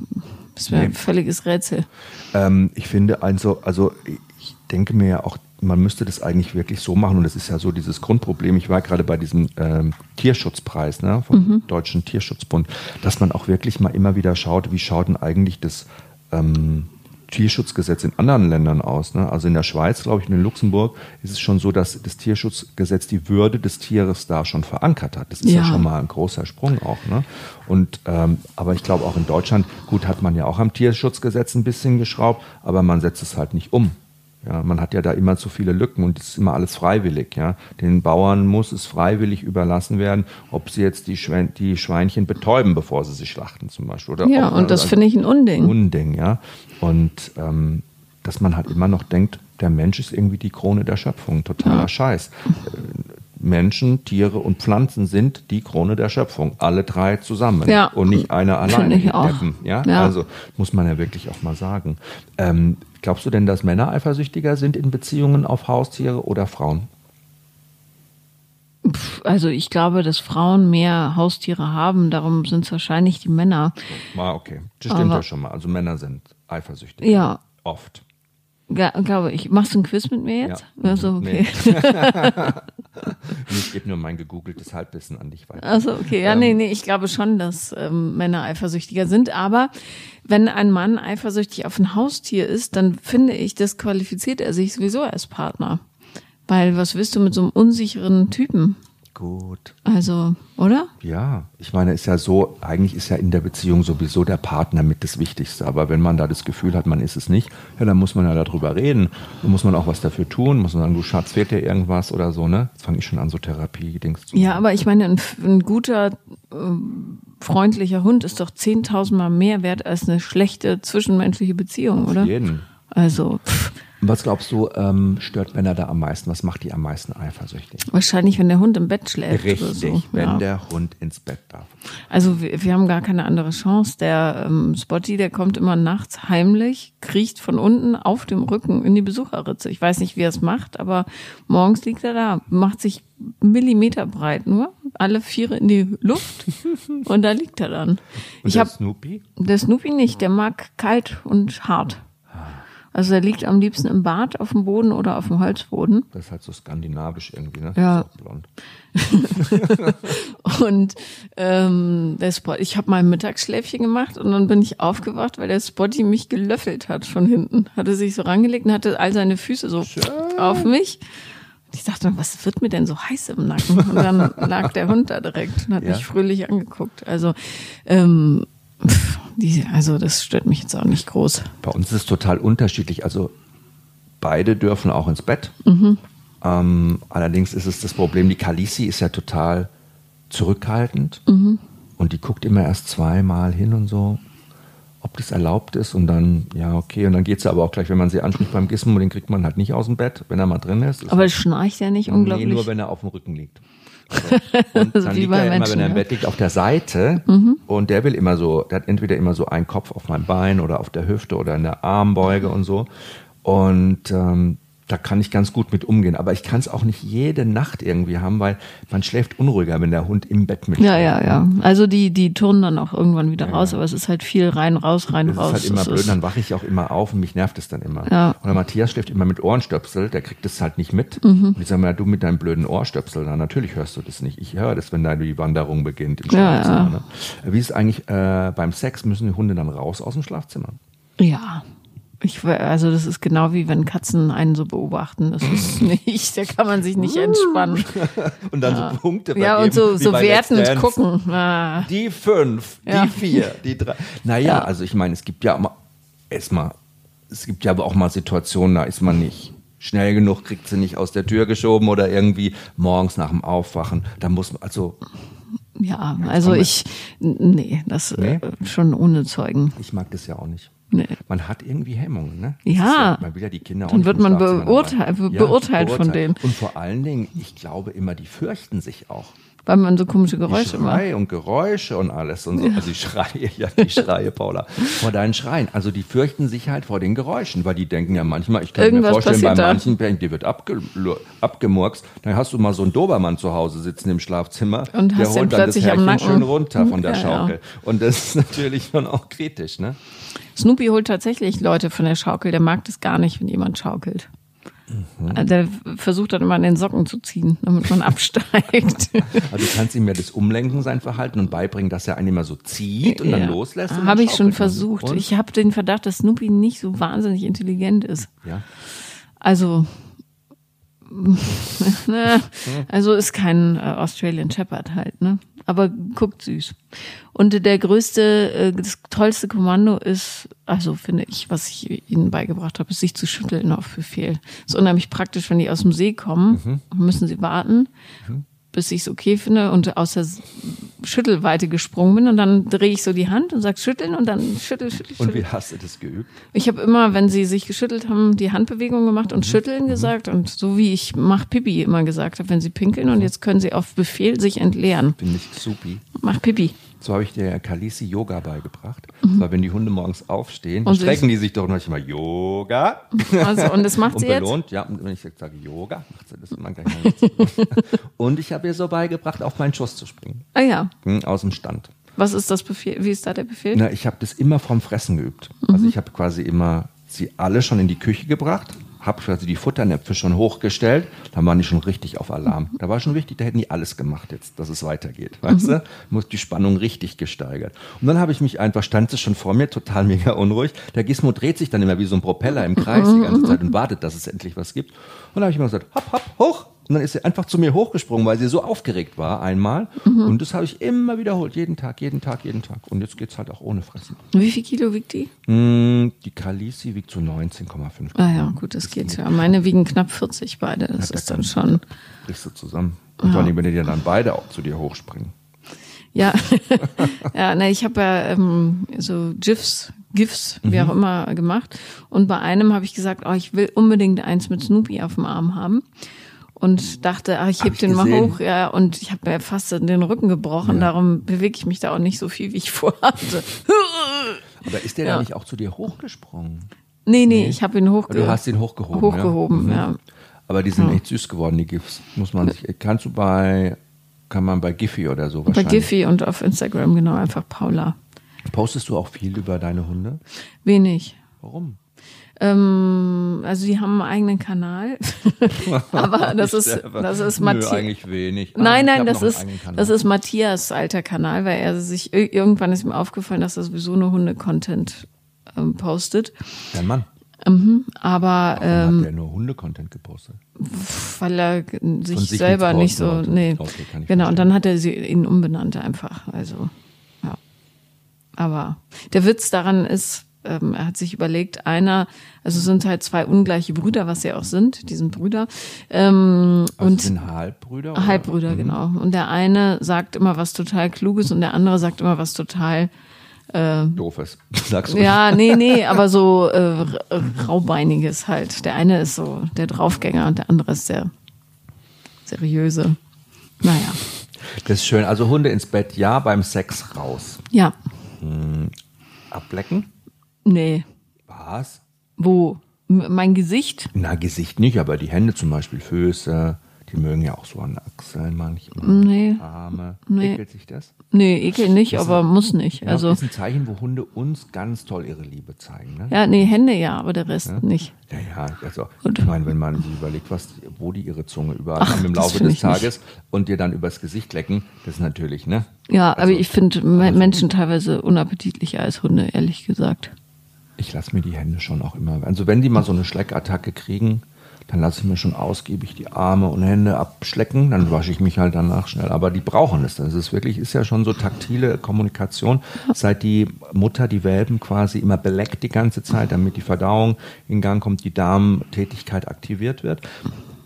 es wäre ein
Nee.
völliges Rätsel.
Ähm, ich finde also, also ich denke mir ja auch, man müsste das eigentlich wirklich so machen und das ist ja so dieses Grundproblem. Ich war gerade bei diesem ähm, Tierschutzpreis ne, vom Deutschen Tierschutzbund, dass man auch wirklich mal immer wieder schaut, wie schaut denn eigentlich das ähm, Tierschutzgesetz in anderen Ländern aus. Ne? Also in der Schweiz, glaube ich, und in Luxemburg ist es schon so, dass das Tierschutzgesetz die Würde des Tieres da schon verankert hat. Das ist ja,
Ja.
schon mal ein großer Sprung auch. Ne? Und ähm, aber ich glaube auch in Deutschland, gut, hat man ja auch am Tierschutzgesetz ein bisschen geschraubt, aber man setzt es halt nicht um. Ja, man hat ja da immer zu viele Lücken und es ist immer alles freiwillig. Ja, den Bauern muss es freiwillig überlassen werden, ob sie jetzt die, Schwein, die Schweinchen betäuben, bevor sie sie schlachten zum Beispiel. Oder
Ja,
ob,
und das
also-
finde ich ein Unding.
Unding, ja. Und ähm, dass man halt immer noch denkt, der Mensch ist irgendwie die Krone der Schöpfung. Totaler Scheiß. Äh, Menschen, Tiere und Pflanzen sind die Krone der Schöpfung. Alle drei zusammen.
Ja.
Und nicht einer alleine.
Ich auch.
Deppen, ja?
Ja.
Also muss man ja wirklich auch mal sagen. Ähm, glaubst du denn, dass Männer eifersüchtiger sind in Beziehungen auf Haustiere oder Frauen?
Also ich glaube, dass Frauen mehr Haustiere haben, darum sind es wahrscheinlich die Männer.
Ah, okay. Das stimmt ja schon mal. Also Männer sind eifersüchtig.
Ja.
Oft.
Ja, glaube ich. Machst du ein Quiz mit mir jetzt?
Ja.
Also, okay.
Nee. Ich gebe nur mein gegoogeltes Halbwissen an dich weiter.
Also okay, ja, nee, nee, ich glaube schon, dass ähm, Männer eifersüchtiger sind. Aber wenn ein Mann eifersüchtig auf ein Haustier ist, dann finde ich, das qualifiziert er sich sowieso als Partner. Weil was willst du mit so einem unsicheren Typen?
Gut.
Also, oder?
Ja, ich meine, ist ja so, eigentlich ist ja in der Beziehung sowieso der Partner mit das Wichtigste. Aber wenn man da das Gefühl hat, man ist es nicht, ja, dann muss man ja darüber reden. Dann muss man auch was dafür tun, muss man sagen, du Schatz, fehlt dir irgendwas oder so, ne? Jetzt fange ich schon an, so Therapie-Dings zu
Ja, aber ich meine, ein, ein guter, ähm, freundlicher Hund ist doch 10.000 Mal mehr wert als eine schlechte zwischenmenschliche Beziehung, oder?
jeden.
Also, pff,
Was glaubst du, ähm, stört Männer da am meisten? Was macht die am meisten eifersüchtig?
Wahrscheinlich, wenn der Hund im Bett schläft.
Richtig,
oder so.
wenn
ja.
der Hund ins Bett darf.
Also wir, wir haben gar keine andere Chance. Der ähm, Spotty, der kommt immer nachts heimlich, kriecht von unten auf dem Rücken in die Besucherritze. Ich weiß nicht, wie er es macht, aber morgens liegt er da, macht sich Millimeter breit nur, alle Viere in die Luft und da liegt er dann.
Und
ich
der
habe
Snoopy?
der Snoopy nicht, der mag kalt und hart. Also der liegt am liebsten im Bad auf dem Boden oder auf dem Holzboden.
Das ist halt so skandinavisch irgendwie, ne?
Ja.
Blond.
Und ähm, der Spot, ich habe mal ein Mittagsschläfchen gemacht und dann bin ich aufgewacht, weil der Spotty mich gelöffelt hat von hinten. Hatte sich so rangelegt und hatte all seine Füße so auf mich. Und ich dachte, was wird mir denn so heiß im Nacken? Und dann lag der Hund da direkt und hat
Ja.
mich fröhlich angeguckt. Also, ähm, die, also das stört mich jetzt auch nicht groß.
Bei uns ist es total unterschiedlich. Also beide dürfen auch ins Bett.
Mhm.
Ähm, allerdings ist es das Problem, die Kalisi ist ja total zurückhaltend
Mhm.
und die guckt immer erst zweimal hin und so, ob das erlaubt ist und dann, ja, okay, und dann geht sie aber auch gleich, wenn man sie anspricht beim Gizmo, den kriegt man halt nicht aus dem Bett, wenn er mal drin ist. ist
Aber schnarcht er nicht unglaublich?
Nee, nur wenn er auf dem Rücken liegt. So. Und dann liegt er immer,
Menschen,
wenn er im.
Mhm.
Bett liegt, auf der Seite und der will immer so, der hat entweder immer so einen Kopf auf meinem Bein oder auf der Hüfte oder in der Armbeuge und so. Und ähm, da kann ich ganz gut mit umgehen. Aber ich kann es auch nicht jede Nacht irgendwie haben, weil man schläft unruhiger, wenn der Hund im Bett mit
Ja, ja, ja. Also die, die turnen dann auch irgendwann wieder raus, aber es ist halt viel rein, raus, rein,
Das
raus.
ist halt immer
Das
blöd, dann wache ich auch immer auf und mich nervt es dann immer.
Ja.
Oder Matthias schläft immer mit Ohrenstöpsel, der kriegt das halt nicht mit.
Mhm.
Und ich sage ja, du mit deinem blöden Ohrstöpsel, na, natürlich hörst du das nicht. Ich höre das, wenn da die Wanderung beginnt im
Ja,
Schlafzimmer.
ja.
Ne? Wie ist es eigentlich äh, beim Sex, müssen die Hunde dann raus aus dem Schlafzimmer?
Ja. Ich, also das ist genau wie wenn Katzen einen so beobachten. Das ist nicht, da kann man sich nicht entspannen.
Und dann so Punkte
Ja,
vergeben,
und so, so wertend
Dance.
gucken. Ah.
Die fünf,
Ja.
die vier, die drei. Naja,
Ja.
also ich meine, es gibt ja immer, erstmal, es gibt ja aber auch mal Situationen, da ist man nicht schnell genug, kriegt sie nicht aus der Tür geschoben oder irgendwie morgens nach dem Aufwachen. Da muss man, also
Ja, also ich, nee, das
Nee?
Äh, schon ohne Zeugen.
ich mag das ja auch nicht.
Nee.
Man hat irgendwie Hemmungen, ne?
Ja.
Ist man will ja die Kinder auch
Dann wird man beurteil-
dabei.
beurteilt von denen.
Und vor allen Dingen, ich glaube immer, die fürchten sich auch.
Weil man so komische Geräusche macht.
Schrei und Geräusche und alles und so. Also die Schreie, ja, die Schreie, Paula, vor deinen Schreien. Also die fürchten sich halt vor den Geräuschen, weil die denken ja manchmal, ich kann mir
Irgendwas
vorstellen, bei manchen Bänken, die wird abge abgemurkst, dann hast du mal so einen Dobermann zu Hause sitzen im Schlafzimmer,
Und
der holt dann das Härchen
Nacken.
schön runter von der
Ja, ja.
Schaukel. Und das ist natürlich schon auch kritisch, ne?
Snoopy holt tatsächlich Leute von der Schaukel. Der mag das gar nicht, wenn jemand schaukelt.
Mhm.
Der versucht dann immer an den Socken zu ziehen, damit man absteigt.
Also du kannst ihm ja das Umlenken, sein Verhalten und beibringen, dass er einen immer so zieht und dann
Ja.
loslässt. dann
Habe ich schon versucht.
Und?
Ich habe den Verdacht, dass Snoopy nicht so wahnsinnig intelligent ist.
ja.
Also, ne, also ist kein äh, Australian Shepherd halt, ne? Aber guckt süß. Und der größte, äh, das tollste Kommando ist, also finde ich, was ich ihnen beigebracht habe, ist sich zu schütteln auf Befehl. Ist unheimlich praktisch, wenn die aus dem See kommen, müssen sie warten, bis ich es okay finde und aus der Schüttelweite gesprungen bin und dann drehe ich so die Hand und sag schütteln und dann schüttel, schüttel,
Und
schüttel.
wie hast du das geübt?
Ich habe immer, wenn sie sich geschüttelt haben, die Handbewegung gemacht
Mhm.
und schütteln gesagt und so wie ich mach Pipi immer gesagt habe, wenn sie pinkeln
Mhm.
und jetzt können sie auf Befehl sich entleeren.
Finde ich supi.
Mach Pipi.
So habe ich der Kalisi Yoga beigebracht. Weil wenn die Hunde morgens aufstehen,
Und
strecken die sich doch manchmal Yoga.
Also, und das macht
und
sie jetzt?
belohnt, ja, und wenn ich jetzt sage Yoga, macht sie das immer gleich mal. Und ich habe ihr so beigebracht, auf meinen Schuss zu springen.
Ah ja.
Hm, Aus dem Stand.
Was ist das Befehl? Wie ist da der Befehl?
Na, ich habe das immer vom Fressen geübt.
Mhm.
Also ich habe quasi immer sie alle schon in die Küche gebracht, habe quasi die Futternäpfe schon hochgestellt, dann waren die schon richtig auf Alarm. Da war schon wichtig, da hätten die alles gemacht jetzt, dass es weitergeht. Weißt
Mhm.
du? Muss die Spannung richtig gesteigert. Und dann habe ich mich einfach, stand sie schon vor mir, total mega unruhig. Der Gizmo dreht sich dann immer wie so ein Propeller im Kreis die ganze Zeit und wartet, dass es endlich was gibt. Und dann habe ich immer gesagt, hopp, hopp, hoch. Und dann ist sie einfach zu mir hochgesprungen, weil sie so aufgeregt war einmal. Und das habe ich immer wiederholt, jeden Tag, jeden Tag, jeden Tag. Und jetzt geht's halt auch ohne Fressen.
Wie viel Kilo wiegt die?
Mm, Die Kalisi wiegt so 19,5.
Ah ja, gut, das geht ja. Meine wiegen knapp 40 beide. Das ist dann schon.
Brichst du zusammen. Und vor allem, wenn die dann beide auch zu dir hochspringen.
Ja, ja, ne, ich habe ja ähm, so GIFs GIFs, wie auch immer, gemacht. Und bei einem habe ich gesagt, oh, ich will unbedingt eins mit Snoopy auf dem Arm haben. Und dachte, ach, ich heb den mal
gesehen.
hoch, ja, und ich habe mir fast den Rücken gebrochen,
Ja.
darum bewege ich mich da auch nicht so viel, wie ich vorhatte.
Aber ist der
Ja.
da nicht auch zu dir hochgesprungen?
Nee, nee, ich habe ihn hochge
Du hast ihn hochgehoben.
hochgehoben,
ja.
ja.
Mhm. Aber die sind echt süß geworden, die GIFs. Muss man sich, kannst du bei, kann man bei Giphy oder so
Bei
wahrscheinlich.
Giphy und auf Instagram, genau, einfach Paula.
Postest du auch viel über deine Hunde?
Wenig.
Warum?
Ähm, also die haben einen eigenen Kanal. Aber das ist,
selber.
das ist Matthias.
eigentlich wenig. Ah,
Nein, nein, das ist, das ist Matthias alter Kanal, weil er sich ir- irgendwann ist ihm aufgefallen, dass er sowieso nur Hunde-Content ähm, postet.
Dein Mann.
Aber
Warum
ähm,
hat der nur Hunde-Content gepostet?
weil er sich,
sich
selber nicht so,
wollte.
nee.
Okay,
genau, und
verstehen.
dann hat er sie, ihn umbenannt einfach. Also, ja. Aber der Witz daran ist, ähm, er hat sich überlegt, einer, also es sind halt zwei ungleiche Brüder, was sie auch sind, die sind Brüder. Ähm,
Also
und
sind Halbbrüder? oder?
Halbbrüder, genau. Und der eine sagt immer was total Kluges und der andere sagt immer was total,
Doofes. Sagst du.
ja, nee, nee, aber so äh, raubeiniges halt. Der eine ist so der Draufgänger und der andere ist der seriöse. Naja,
Das ist schön. Also Hunde ins Bett, ja, beim Sex raus.
ja,
Ablecken?
Nee.
Was?
Wo? M mein Gesicht?
Na, Gesicht nicht, aber die Hände zum Beispiel, Füße, die mögen ja auch so an Achseln manchmal.
Nee.
Arme.
Nee.
Ekelt sich das?
Nee, ekel nicht, aber muss nicht.
Ja,
Also,
das ist ein Zeichen, wo Hunde uns ganz toll ihre Liebe zeigen. Ne?
ja, nee, Hände ja, aber der Rest nicht.
Ja, ja, also
Und-
ich meine, wenn man sich überlegt, was, wo die ihre Zunge überall
Ach,
haben im
das
Laufe des
ich nicht.
Tages und dir dann übers Gesicht lecken, das ist natürlich, ne?
Ja,
Also,
aber ich finde Me- Menschen teilweise unappetitlicher als Hunde, ehrlich gesagt.
Ich lasse mir die Hände schon auch immer. Also wenn die mal so eine Schleckattacke kriegen, dann lasse ich mir schon ausgiebig die Arme und Hände abschlecken, dann wasche ich mich halt danach schnell. Aber die brauchen es. Das ist wirklich, ist ja schon so taktile Kommunikation, seit die Mutter die Welpen quasi immer beleckt die ganze Zeit, damit die Verdauung in Gang kommt, die Darmtätigkeit aktiviert wird.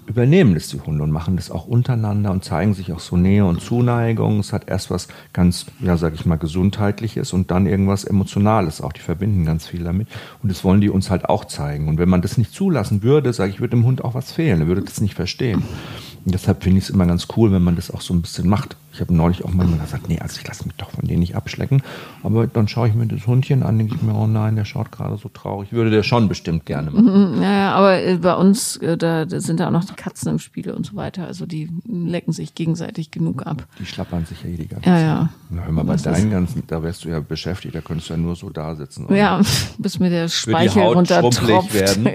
Übernehmen das die Hunde und machen das auch untereinander und zeigen sich auch so Nähe und Zuneigung. Es hat erst was ganz, ja, sag ich mal, gesundheitliches und dann irgendwas Emotionales auch. Die verbinden ganz viel damit. Und das wollen die uns halt auch zeigen. Und wenn man das nicht zulassen würde, sage ich, würde dem Hund auch was fehlen. Er würde das nicht verstehen. Und deshalb finde ich es immer ganz cool, wenn man das auch so ein bisschen macht. Ich habe neulich auch mal gesagt, nee, also ich lasse mich doch von denen nicht abschlecken. Aber dann schaue ich mir das Hundchen an, denke ich mir, oh nein, der schaut gerade so traurig. Würde der schon bestimmt gerne machen.
Ja, aber äh, bei uns, äh, da, da sind da auch noch die Katzen im Spiel und so weiter. Also die lecken sich gegenseitig genug ab.
Die schlappern sich ja eh die ganze
Ja,
Zeit.
ja.
Na, hör mal, bei deinen ganzen, da wärst du ja beschäftigt, da könntest du ja nur so da sitzen.
Ja, bis mir der Speichel runtertropft.
werden.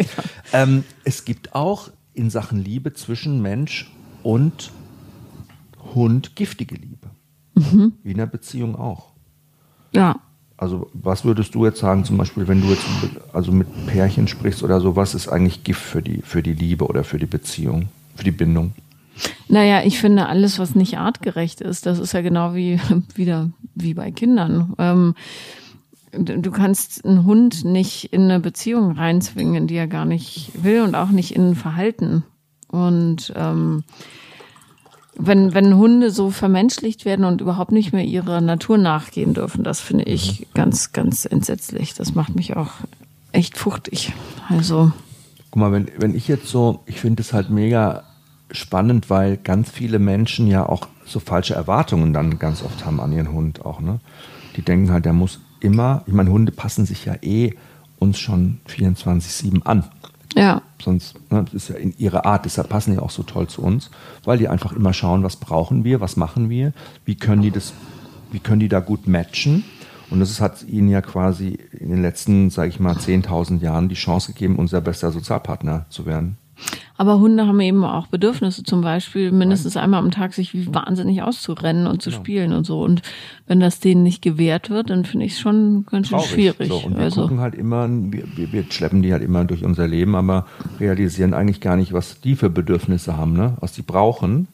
Ja.
ähm, es gibt auch in Sachen Liebe zwischen Mensch und Hund giftige Liebe.
Mhm.
Wie in einer Beziehung auch.
ja.
Also was würdest du jetzt sagen, zum Beispiel, wenn du jetzt also mit Pärchen sprichst oder so, was ist eigentlich Gift für die, für die Liebe oder für die Beziehung, für die Bindung?
Naja, ich finde alles, was nicht artgerecht ist, das ist ja genau wie wieder wie bei Kindern. Ähm, du kannst einen Hund nicht in eine Beziehung reinzwingen, die er gar nicht will und auch nicht in ein Verhalten. Und ähm, wenn, wenn Hunde so vermenschlicht werden und überhaupt nicht mehr ihrer Natur nachgehen dürfen, das finde ich ganz, ganz entsetzlich. Das macht mich auch echt fuchtig. Also,
Guck mal, wenn, wenn ich jetzt so, ich finde es halt mega spannend, weil ganz viele Menschen ja auch so falsche Erwartungen dann ganz oft haben an ihren Hund auch, ne? Die denken halt, der muss immer, ich meine, Hunde passen sich ja eh uns schon 24-7 an.
Ja,
Sonst, ne, das ist ja in ihrer Art, deshalb passen die auch so toll zu uns, weil die einfach immer schauen, was brauchen wir, was machen wir, wie können die das, wie können die da gut matchen. Und das hat ihnen ja quasi in den letzten, sage ich mal, 10.000 Jahren die Chance gegeben, unser bester Sozialpartner zu werden.
Aber Hunde haben eben auch Bedürfnisse, zum Beispiel mindestens einmal am Tag sich wie wahnsinnig auszurennen und zu spielen und so. Und wenn das denen nicht gewährt wird, dann finde ich es schon ganz schön schwierig.
So, und wir
also,
gucken halt immer, wir, wir, wir schleppen die halt immer durch unser Leben, aber realisieren eigentlich gar nicht, was die für Bedürfnisse haben, ne? was die brauchen.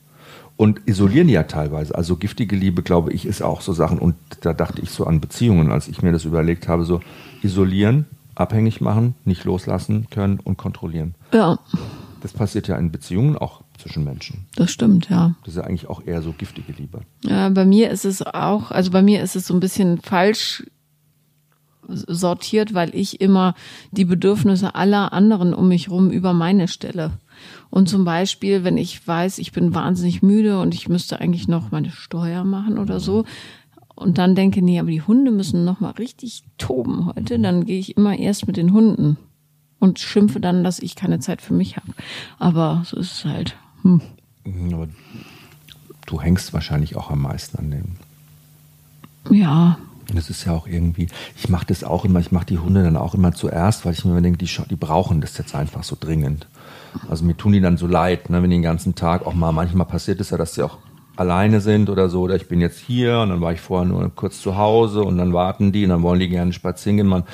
Und isolieren die ja teilweise. Also giftige Liebe, glaube ich, ist auch so Sachen. Und da dachte ich so an Beziehungen, als ich mir das überlegt habe, so isolieren, abhängig machen, nicht loslassen können und kontrollieren.
ja,
Das passiert ja in Beziehungen auch zwischen Menschen.
das stimmt, ja.
Das ist ja eigentlich auch eher so giftige Liebe.
ja. Bei mir ist es auch, also bei mir ist es so ein bisschen falsch sortiert, weil ich immer die Bedürfnisse aller anderen um mich rum über meine stelle. Und zum Beispiel, wenn ich weiß, ich bin wahnsinnig müde und ich müsste eigentlich noch meine Steuer machen oder so, und dann denke, nee, aber die Hunde müssen noch mal richtig toben heute, dann gehe ich immer erst mit den Hunden und schimpfe dann, dass ich keine Zeit für mich habe. Aber so ist es halt. Hm.
Aber du hängst wahrscheinlich auch am meisten an dem.
Ja.
Das ist ja auch irgendwie, ich mache das auch immer, ich mache die Hunde dann auch immer zuerst, weil ich mir immer denke, die, die brauchen das jetzt einfach so dringend. Also mir tun die dann so leid, ne, wenn die den ganzen Tag auch mal, manchmal passiert es ja, dass sie auch alleine sind oder so, oder ich bin jetzt hier und dann war ich vorher nur kurz zu Hause und dann warten die und dann wollen die gerne spazieren gehen. Man,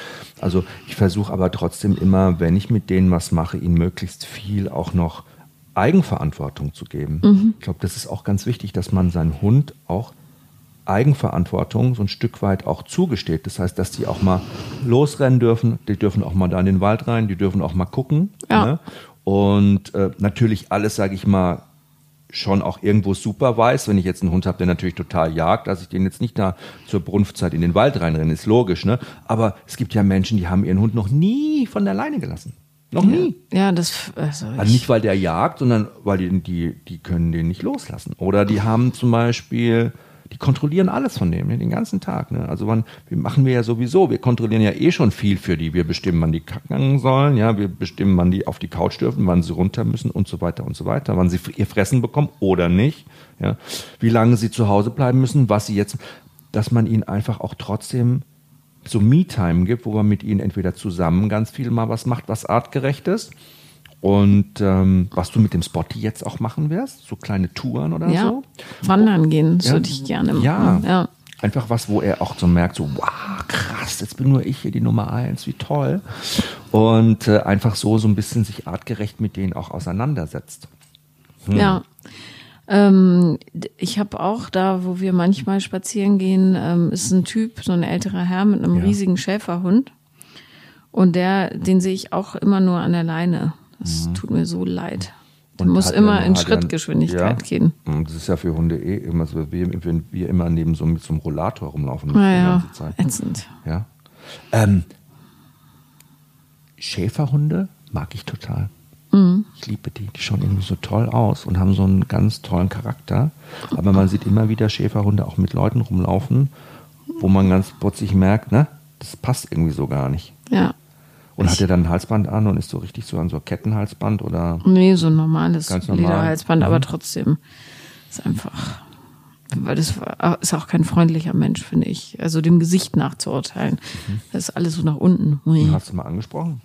also ich versuche aber trotzdem immer, wenn ich mit denen was mache, ihnen möglichst viel auch noch Eigenverantwortung zu geben. Mhm. Ich glaube, das ist auch ganz wichtig, dass man seinen Hund auch Eigenverantwortung so ein Stück weit auch zugesteht. Das heißt, dass die auch mal losrennen dürfen, die dürfen auch mal da in den Wald rein, die dürfen auch mal gucken. Ja. Ne? Und äh, natürlich alles, sage ich mal, schon auch irgendwo super weiß, wenn ich jetzt einen Hund habe, der natürlich total jagt, dass ich den jetzt nicht da zur Brunftzeit in den Wald reinrenne, ist logisch, ne? Aber es gibt ja Menschen, die haben ihren Hund noch nie von der Leine gelassen. Noch nie.
Ja, das also,
also nicht, weil der jagt, sondern weil die, die, die können den nicht loslassen. Oder die haben zum Beispiel die kontrollieren alles von dem, den ganzen Tag. Ne? Also wann, wir machen wir ja sowieso, wir kontrollieren ja eh schon viel für die. Wir bestimmen, wann die kacken sollen, ja, wir bestimmen, wann die auf die Couch dürfen, wann sie runter müssen und so weiter und so weiter, wann sie ihr Fressen bekommen oder nicht, ja, wie lange sie zu Hause bleiben müssen, was sie jetzt, dass man ihnen einfach auch trotzdem so Me-Time gibt, wo man mit ihnen entweder zusammen ganz viel mal was macht, was artgerecht ist und ähm, was du mit dem Spotty jetzt auch machen wirst, so kleine Touren oder
ja.
so.
Wandern gehen, das ja. würde ich gerne machen.
Ja. ja. Einfach was, wo er auch so merkt, so, wow, krass, jetzt bin nur ich hier die Nummer eins, wie toll. Und äh, einfach so, so ein bisschen sich artgerecht mit denen auch auseinandersetzt.
Hm. Ja. Ähm, ich habe auch da, wo wir manchmal spazieren gehen, ähm, ist ein Typ, so ein älterer Herr mit einem riesigen Schäferhund. Und der, den sehe ich auch immer nur an der Leine. Das mhm. tut mir so leid. Der und muss immer in Schrittgeschwindigkeit ja, gehen.
Das ist ja für Hunde eh immer so, wenn wir immer neben so mit so einem Rollator rumlaufen
müssen. Ja, die ganze Zeit. ätzend.
Ja. Ähm, Schäferhunde mag ich total. Mhm. Ich liebe die. Die schauen irgendwie so toll aus und haben so einen ganz tollen Charakter. Aber man sieht immer wieder Schäferhunde auch mit Leuten rumlaufen, wo man ganz plötzlich merkt, ne, das passt irgendwie so gar nicht.
Ja.
Und ich hat er dann ein Halsband an und ist so richtig so an so Kettenhalsband oder?
Nee, so ein normales ganz normal. Lederhalsband, mhm. aber trotzdem ist einfach, weil das ist auch kein freundlicher Mensch, finde ich. Also dem Gesicht nachzuurteilen. Mhm. Das ist alles so nach unten.
Ui. Hast du mal angesprochen?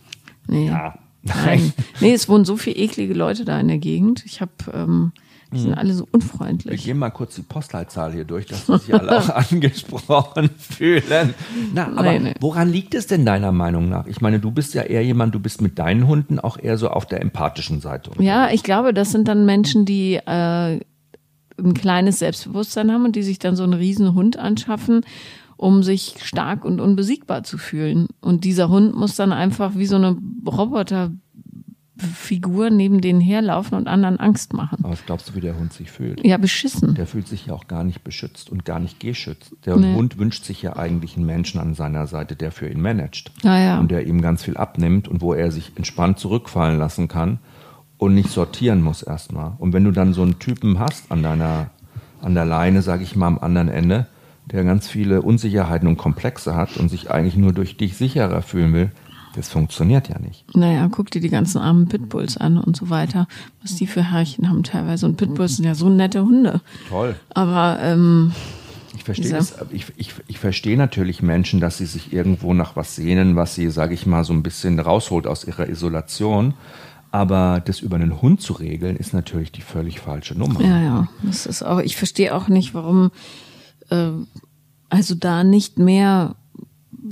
Nee. Ja. Nein. nee, es wohnen so viele eklige Leute da in der Gegend. Ich habe ähm, die sind mhm. alle so unfreundlich.
Wir gehen mal kurz die Postleitzahl hier durch, dass sich alle auch angesprochen fühlen. Na, aber nee, nee. woran liegt es denn deiner Meinung nach? Ich meine, du bist ja eher jemand, du bist mit deinen Hunden auch eher so auf der empathischen Seite.
Ja, ich glaube, das sind dann Menschen, die äh, ein kleines Selbstbewusstsein haben und die sich dann so einen riesen Hund anschaffen um sich stark und unbesiegbar zu fühlen. Und dieser Hund muss dann einfach wie so eine Roboter Figur neben denen herlaufen und anderen Angst machen.
Aber was glaubst du, wie der Hund sich fühlt?
Ja, beschissen.
Der fühlt sich ja auch gar nicht beschützt und gar nicht geschützt. Der nee. Hund wünscht sich ja eigentlich einen Menschen an seiner Seite, der für ihn managt.
Ah, ja.
Und der ihm ganz viel abnimmt und wo er sich entspannt zurückfallen lassen kann und nicht sortieren muss erstmal. Und wenn du dann so einen Typen hast an deiner, an der Leine, sage ich mal am anderen Ende, der ganz viele Unsicherheiten und Komplexe hat und sich eigentlich nur durch dich sicherer fühlen will, das funktioniert ja nicht.
Naja, guck dir die ganzen armen Pitbulls an und so weiter, was die für Herrchen haben teilweise. Und Pitbulls sind ja so nette Hunde.
Toll.
Aber ähm,
ich verstehe das, ich, ich, ich verstehe natürlich Menschen, dass sie sich irgendwo nach was sehnen, was sie, sage ich mal, so ein bisschen rausholt aus ihrer Isolation. Aber das über einen Hund zu regeln, ist natürlich die völlig falsche Nummer.
Ja, ja. Das ist auch, ich verstehe auch nicht, warum äh, also da nicht mehr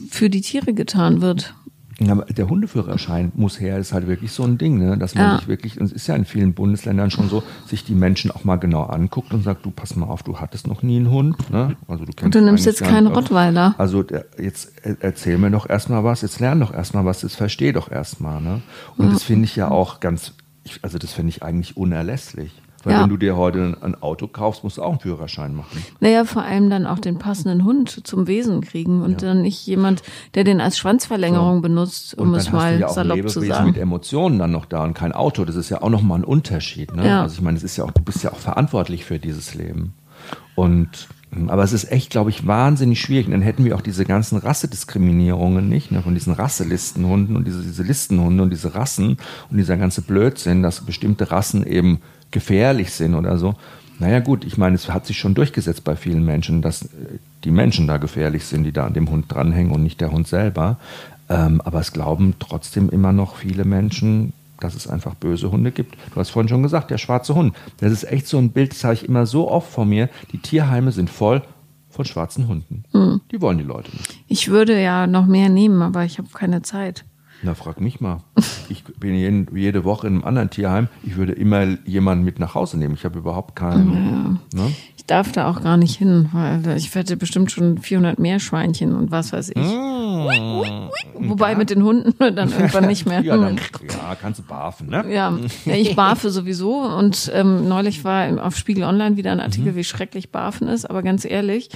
für die Tiere getan wird.
Ja, der Hundeführerschein muss her, ist halt wirklich so ein Ding, ne? dass man ja. sich wirklich, und es ist ja in vielen Bundesländern schon so, sich die Menschen auch mal genau anguckt und sagt, du pass mal auf, du hattest noch nie einen Hund. Ne?
Also du, kennst und du nimmst jetzt keinen Rottweiler.
Also jetzt erzähl mir doch erstmal was, jetzt lern doch erstmal was, jetzt versteh doch erstmal. Ne? Und ja. das finde ich ja auch ganz, also das finde ich eigentlich unerlässlich. Weil
Ja.
wenn du dir heute ein Auto kaufst, musst du auch einen Führerschein machen.
Naja, vor allem dann auch den passenden Hund zum Wesen kriegen und dann nicht jemand, der den als Schwanzverlängerung benutzt, um es mal
ja auch
salopp
Lebewesen
zu sagen.
mit Emotionen dann noch da und kein Auto. Das ist ja auch nochmal ein Unterschied. Ne?
Ja.
Also ich meine, es ist ja auch, du bist ja auch verantwortlich für dieses Leben. Und aber es ist echt, glaube ich, wahnsinnig schwierig. Und dann hätten wir auch diese ganzen Rassediskriminierungen nicht, ne, von diesen Rasselistenhunden und diese, diese Listenhunde und diese Rassen und dieser ganze Blödsinn, dass bestimmte Rassen eben gefährlich sind oder so. Naja gut, ich meine, es hat sich schon durchgesetzt bei vielen Menschen, dass äh, die Menschen da gefährlich sind, die da an dem Hund dranhängen und nicht der Hund selber. Ähm, aber es glauben trotzdem immer noch viele Menschen, dass es einfach böse Hunde gibt. Du hast vorhin schon gesagt, der schwarze Hund. Das ist echt so ein Bild, das habe ich immer so oft vor mir. Die Tierheime sind voll von schwarzen Hunden. Die wollen die Leute nicht.
Ich würde ja noch mehr nehmen, aber ich habe keine Zeit.
Na, frag mich mal. Ich bin jeden, jede Woche in einem anderen Tierheim. Ich würde immer jemanden mit nach Hause nehmen. Ich habe überhaupt keinen. Ne?
Ich darf da auch gar nicht hin, weil ich hätte bestimmt schon 400 Meerschweinchen und was weiß ich. Wobei mit den Hunden dann irgendwann nicht mehr.
Ja, dann, ja, kannst du barfen, ne?
Ja, ja, ich barfe sowieso und ähm, neulich war auf Spiegel Online wieder ein Artikel,
Mhm.
wie schrecklich barfen ist, aber ganz ehrlich,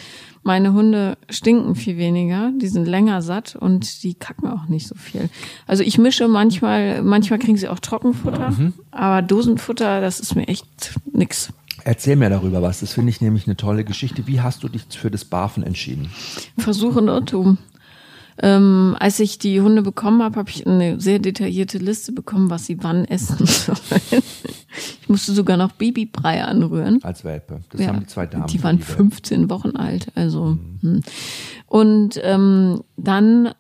meine Hunde stinken viel weniger, die sind länger satt und die kacken auch nicht so viel. Also ich mische manchmal, manchmal kriegen sie auch Trockenfutter,
Mhm.
aber Dosenfutter, das ist mir echt nix.
Erzähl mir darüber was. Das finde ich nämlich eine tolle Geschichte. Wie hast du dich für das Barfen entschieden?
Versuch und Irrtum. Ähm, als ich die Hunde bekommen habe, habe ich eine sehr detaillierte Liste bekommen, was sie wann essen sollen. Ich musste sogar noch Babybrei anrühren.
Als Welpe. Das
Ja,
haben die zwei Damen.
Die waren
Welpe.
15 Wochen alt, also. hm. Und ähm, dann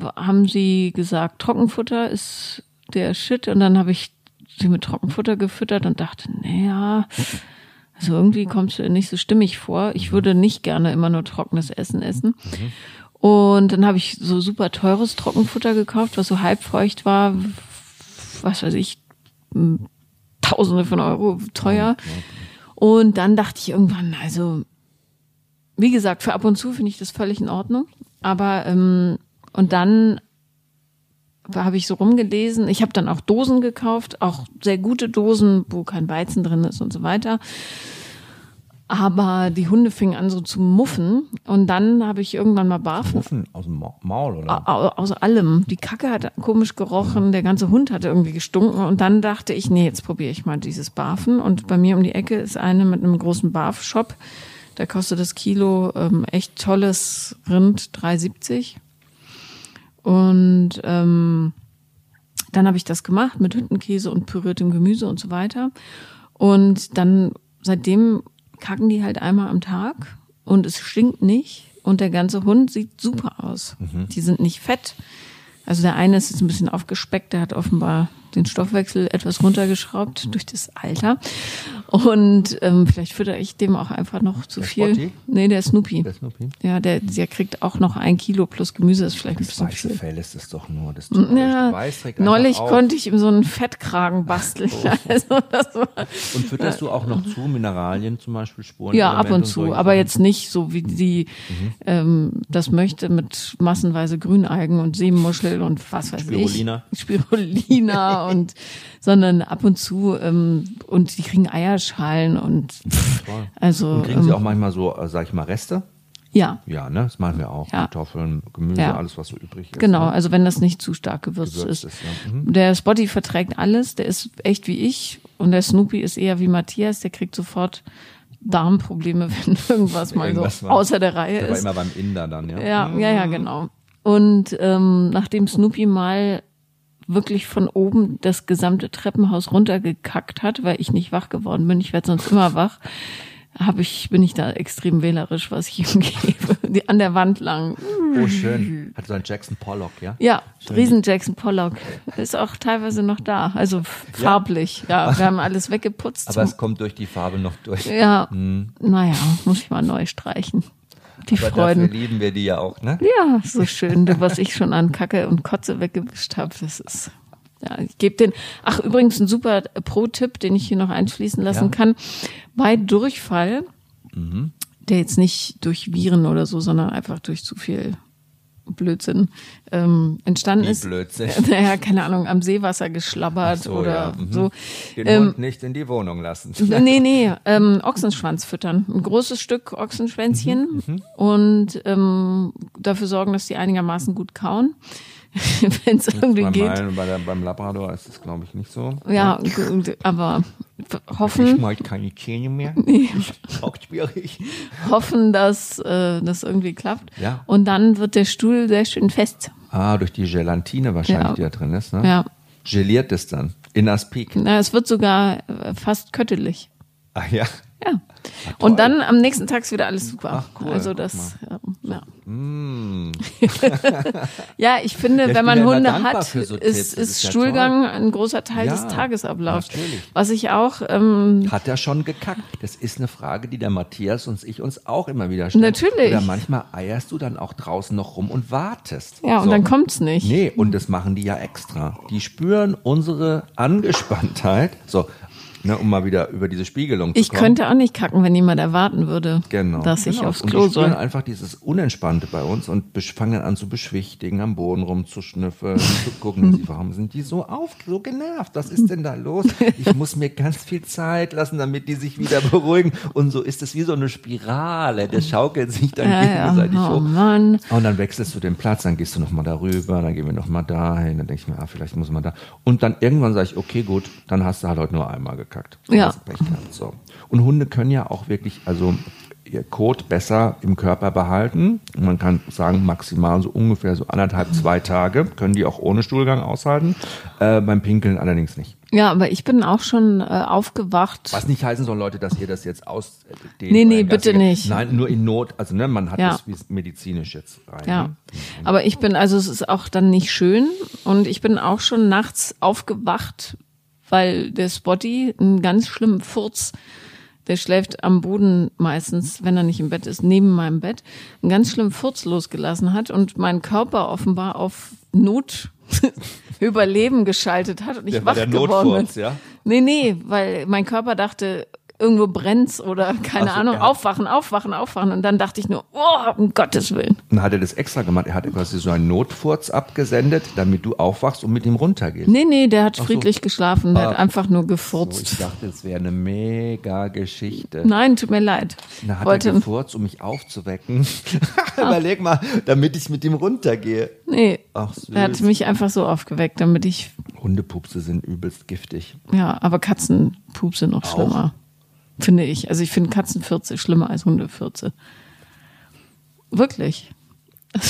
haben sie gesagt, Trockenfutter ist der Shit. Und dann habe ich sie mit Trockenfutter gefüttert und dachte, naja, also irgendwie kommt es nicht so stimmig vor. Ich würde nicht gerne immer nur trockenes Essen essen. Und dann habe ich so super teures Trockenfutter gekauft, was so halbfeucht war, was weiß ich, Tausende von Euro teuer. Und dann dachte ich irgendwann, also wie gesagt, für ab und zu finde ich das völlig in Ordnung. Aber ähm, und dann habe ich so rumgelesen. Ich habe dann auch Dosen gekauft, auch sehr gute Dosen, wo kein Weizen drin ist und so weiter. Aber die Hunde fingen an so zu muffen und dann habe ich irgendwann mal barfen
Muffen aus dem Ma- Maul, oder?
Au- aus allem. Die Kacke hat komisch gerochen, der ganze Hund hatte irgendwie gestunken und dann dachte ich, nee, jetzt probiere ich mal dieses Barfen und bei mir um die Ecke ist eine mit einem großen Barf-Shop. Da kostet das Kilo ähm, echt tolles Rind 3,70 und ähm, dann habe ich das gemacht mit Hüttenkäse und püriertem Gemüse und so weiter und dann seitdem kacken die halt einmal am Tag und es stinkt nicht und der ganze Hund sieht super aus. Die sind nicht fett. Also der eine ist jetzt ein bisschen aufgespeckt, der hat offenbar den Stoffwechsel etwas runtergeschraubt durch das Alter. Und ähm, vielleicht fütter ich dem auch einfach noch zu
Der
viel.
Spotty?
Nee, der Snoopy.
Der Snoopy?
Ja, der, der kriegt auch noch ein Kilo plus Gemüse, ist vielleicht ein
Das
bisschen
weiße
viel.
Fell ist es doch nur. Das
Ja,
Weiß
neulich konnte ich ihm so einen Fettkragen basteln. Also das war,
Und fütterst du auch noch zu Mineralien zum Beispiel, Spuren?
ja, ab und zu, aber jetzt nicht so, wie sie
Mhm.
ähm, das möchte, mit massenweise Grünalgen und Seemuschel und was weiß
Spirulina.
ich. Spirulina und sondern ab und zu ähm, und die kriegen Eierschalen und
Toll.
also
Und kriegen sie
ähm,
auch manchmal so, äh, sag ich mal, Reste?
ja,
Ja, ne? Das machen wir auch.
Ja.
Kartoffeln, Gemüse,
Ja.
alles, was so übrig ist.
genau,
Ne?
also wenn das nicht zu stark gewürzt,
Gewürzt
ist.
ist, ja. Mhm.
Der Spotty verträgt alles, der ist echt wie ich und der Snoopy ist eher wie Matthias, der kriegt sofort Darmprobleme, wenn irgendwas mal
Irgendwas
so
war-
außer der Reihe
Der war
ist.
immer beim Inder dann, ja?
Ja, ja, ja, genau. Und ähm, nachdem Snoopy mal wirklich von oben das gesamte Treppenhaus runtergekackt hat, weil ich nicht wach geworden bin, ich werde sonst immer wach, habe ich bin ich da extrem wählerisch, was ich ihm gebe, an der Wand lang.
Oh, schön. Hat so ein Jackson Pollock, ja?
Ja, Riesen Jackson Pollock ist auch teilweise noch da, also farblich. Ja, wir haben alles weggeputzt.
Aber es kommt durch die Farbe noch durch.
ja, naja, muss ich mal neu streichen. Die
Aber
Freuden.
dafür lieben wir die ja auch, ne?
Ja, so schön, was ich schon an Kacke und Kotze weggewischt habe. Das ist. Ja, ich gebe den. Ach, übrigens ein super Pro-Tipp, den ich hier noch einschließen lassen
Ja.
kann. Bei Durchfall, der jetzt nicht durch Viren oder so, sondern einfach durch zu viel Blödsinn ähm, entstanden
Wie
ist.
Blödsinn?
Naja, keine Ahnung, am Seewasser geschlabbert
so,
oder
ja, mhm.
so.
Den
Ähm,
Hund nicht in die Wohnung lassen.
Nee, nee, ähm, Ochsenschwanz füttern. Ein großes Stück Ochsenschwänzchen
Mhm,
und ähm, dafür sorgen, dass die einigermaßen gut kauen, wenn es irgendwie geht.
meinem- bei der, beim Labrador ist es, glaube ich, nicht so.
Ja, gut, aber
Ich
hoffen,
mag keine Zähne mehr. Ist auch schwierig.
hoffen, dass äh, das irgendwie klappt.
Ja.
Und dann wird der Stuhl sehr schön fest.
Ah, durch die Gelatine wahrscheinlich,
Ja.
die da drin ist. Ne?
Ja.
Geliert es dann. In Aspik.
Na, es wird sogar äh, fast köttelig.
Ach ja.
Ja. Und dann am nächsten Tag ist wieder alles super.
Ach, cool,
also das, ähm, ja.
Mm.
Ja, ich finde,
Ja, ich
wenn man
ja
Hunde hat,
so
ist, ist Stuhlgang ein großer Teil
Ja,
des Tagesablaufs.
natürlich.
Was ich auch, ähm,
Hat er schon gekackt? Das ist eine Frage, die der Matthias und ich uns auch immer wieder stellen.
Natürlich.
Oder manchmal eierst du dann auch draußen noch rum und wartest.
ja, und
So.
dann kommt's nicht.
Nee, und das machen die ja extra. Die spüren unsere Angespanntheit. So, ne, um mal wieder über diese Spiegelung zu
Ich
kommen.
könnte auch nicht kacken, wenn jemand erwarten würde,
Genau.
dass ich
genau.
aufs
und
Klo
die spüren
soll.
einfach dieses Unentspannte bei uns und fangen dann an zu beschwichtigen, am Boden rumzuschnüffeln, zu gucken, warum sind die so auf, so genervt? Was ist denn da los? Ich muss mir ganz viel Zeit lassen, damit die sich wieder beruhigen. Und so ist es wie so eine Spirale. Das schaukelt sich dann
Ja, ja.
gegenseitig
Oh
hoch.
Mann.
Und dann wechselst du den Platz, dann gehst du nochmal darüber, dann gehen wir nochmal dahin, dann denke ich mir, ah, vielleicht muss man da. Und dann irgendwann sage ich, okay, gut, dann hast du halt heute nur einmal gekackt.
Ja.
Pech gehabt, so. Und Hunde können ja auch wirklich, also ihr Kot besser im Körper behalten. Man kann sagen, maximal so ungefähr so anderthalb, zwei Tage können die auch ohne Stuhlgang aushalten. Äh, beim Pinkeln allerdings nicht.
Ja, aber ich bin auch schon äh, aufgewacht.
Was nicht heißen soll, Leute, dass ihr das jetzt aus. Äh,
Nee, nee, bitte nicht.
Nein, nur in Not. Also, ne, man hat
Ja.
das wie medizinisch jetzt rein.
Ja,
Ne?
aber ich bin, also es ist auch dann nicht schön und ich bin auch schon nachts aufgewacht, weil der Spotty einen ganz schlimmen Furz, der schläft am Boden meistens, wenn er nicht im Bett ist, neben meinem Bett, einen ganz schlimmen Furz losgelassen hat und mein Körper offenbar auf Not Überleben geschaltet hat und ich
Der
wach
war der
geworden bin.
Notfurz, ja?
Nee, nee, weil mein Körper dachte, irgendwo brennt's oder keine
Ach so,
Ahnung,
hat-
aufwachen, aufwachen, aufwachen. Und dann dachte ich nur, oh, um Gottes Willen.
Dann hat er das extra gemacht. Er hat quasi so einen Notfurz abgesendet, damit du aufwachst und mit ihm runtergehst.
Nee, nee, der hat
so.
friedlich geschlafen, der hat
Ah.
einfach nur
So,
gefurzt.
ich dachte, es wäre eine mega Geschichte.
Nein, tut mir leid.
Dann hat
Wollte,
er gefurzt, um mich aufzuwecken. Überleg mal, damit ich mit ihm runtergehe.
nee,
Ach, süß.
er hat mich einfach so aufgeweckt, damit ich,
Hundepupse sind übelst giftig.
ja, aber Katzenpup sind noch
Auch?
schlimmer. Finde ich. Also ich finde Katzenfürze schlimmer als Hundefürze. Wirklich.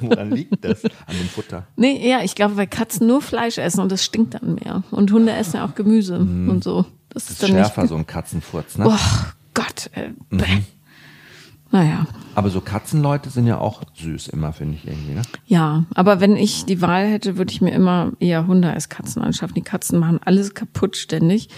Woran liegt das? An dem Futter.
nee, ja, ich glaube, weil Katzen nur Fleisch essen und das stinkt dann mehr. Und Hunde essen ja auch Gemüse und so. Das ist,
Das ist
dann
schärfer,
nicht.
so ein Katzenfurz, ne?
Oh Gott. Äh, bäh. Naja.
Aber so Katzenleute sind ja auch süß immer, finde ich irgendwie, ne?
Ja, aber wenn ich die Wahl hätte, würde ich mir immer eher Hunde als Katzen anschaffen. Die Katzen machen alles kaputt ständig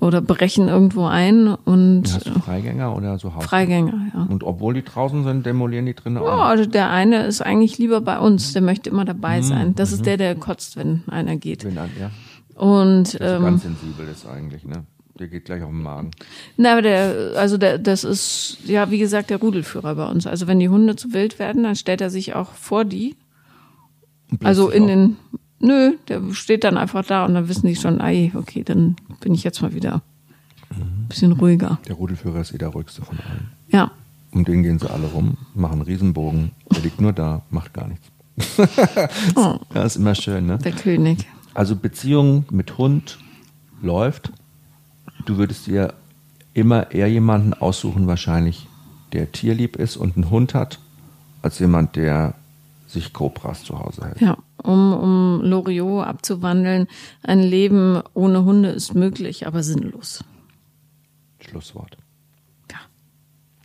oder brechen irgendwo ein und
Hast du Freigänger oder so Haus?
Freigänger, ja.
Und obwohl die draußen sind, demolieren die drinnen
Ja, also der eine ist eigentlich lieber bei uns, der möchte immer dabei sein. Das ist der, der kotzt, wenn einer geht.
Wenn ein, ja,
Und
der
ähm,
ganz sensibel ist eigentlich, ne? Der geht gleich auf den Magen.
na, aber der, also der, das ist ja wie gesagt der Rudelführer bei uns. Also wenn die Hunde zu wild werden, dann stellt er sich auch vor die. Also in den, nö, der steht dann einfach da und dann wissen die schon, ei, okay, dann bin ich jetzt mal wieder ein bisschen ruhiger.
Der Rudelführer ist eh der ruhigste von allen.
Ja,
Um den gehen sie alle rum, machen einen Riesenbogen. Der liegt nur da, macht gar nichts.
oh,
Ja, ist immer schön, ne?
der König.
Also Beziehung mit Hund läuft. Du würdest dir immer eher jemanden aussuchen, wahrscheinlich, der tierlieb ist und einen Hund hat, als jemand, der sich Cobras zu Hause hält.
Ja, um, um Loriot abzuwandeln, ein Leben ohne Hunde ist möglich, aber sinnlos.
Schlusswort.
Ja,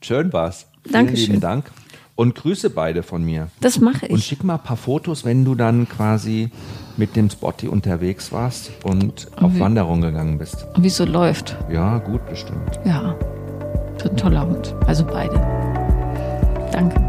Schön war's. Vielen
Dankeschön.
lieben Dank. Und grüße beide von mir.
das mache
Und
ich.
schick mal ein paar Fotos, wenn du dann quasi mit dem Spotty unterwegs warst und auf
wie-
Wanderung gegangen bist.
Wie es so läuft.
Ja, gut bestimmt.
Ja, ein toller Hund. Also beide. Danke.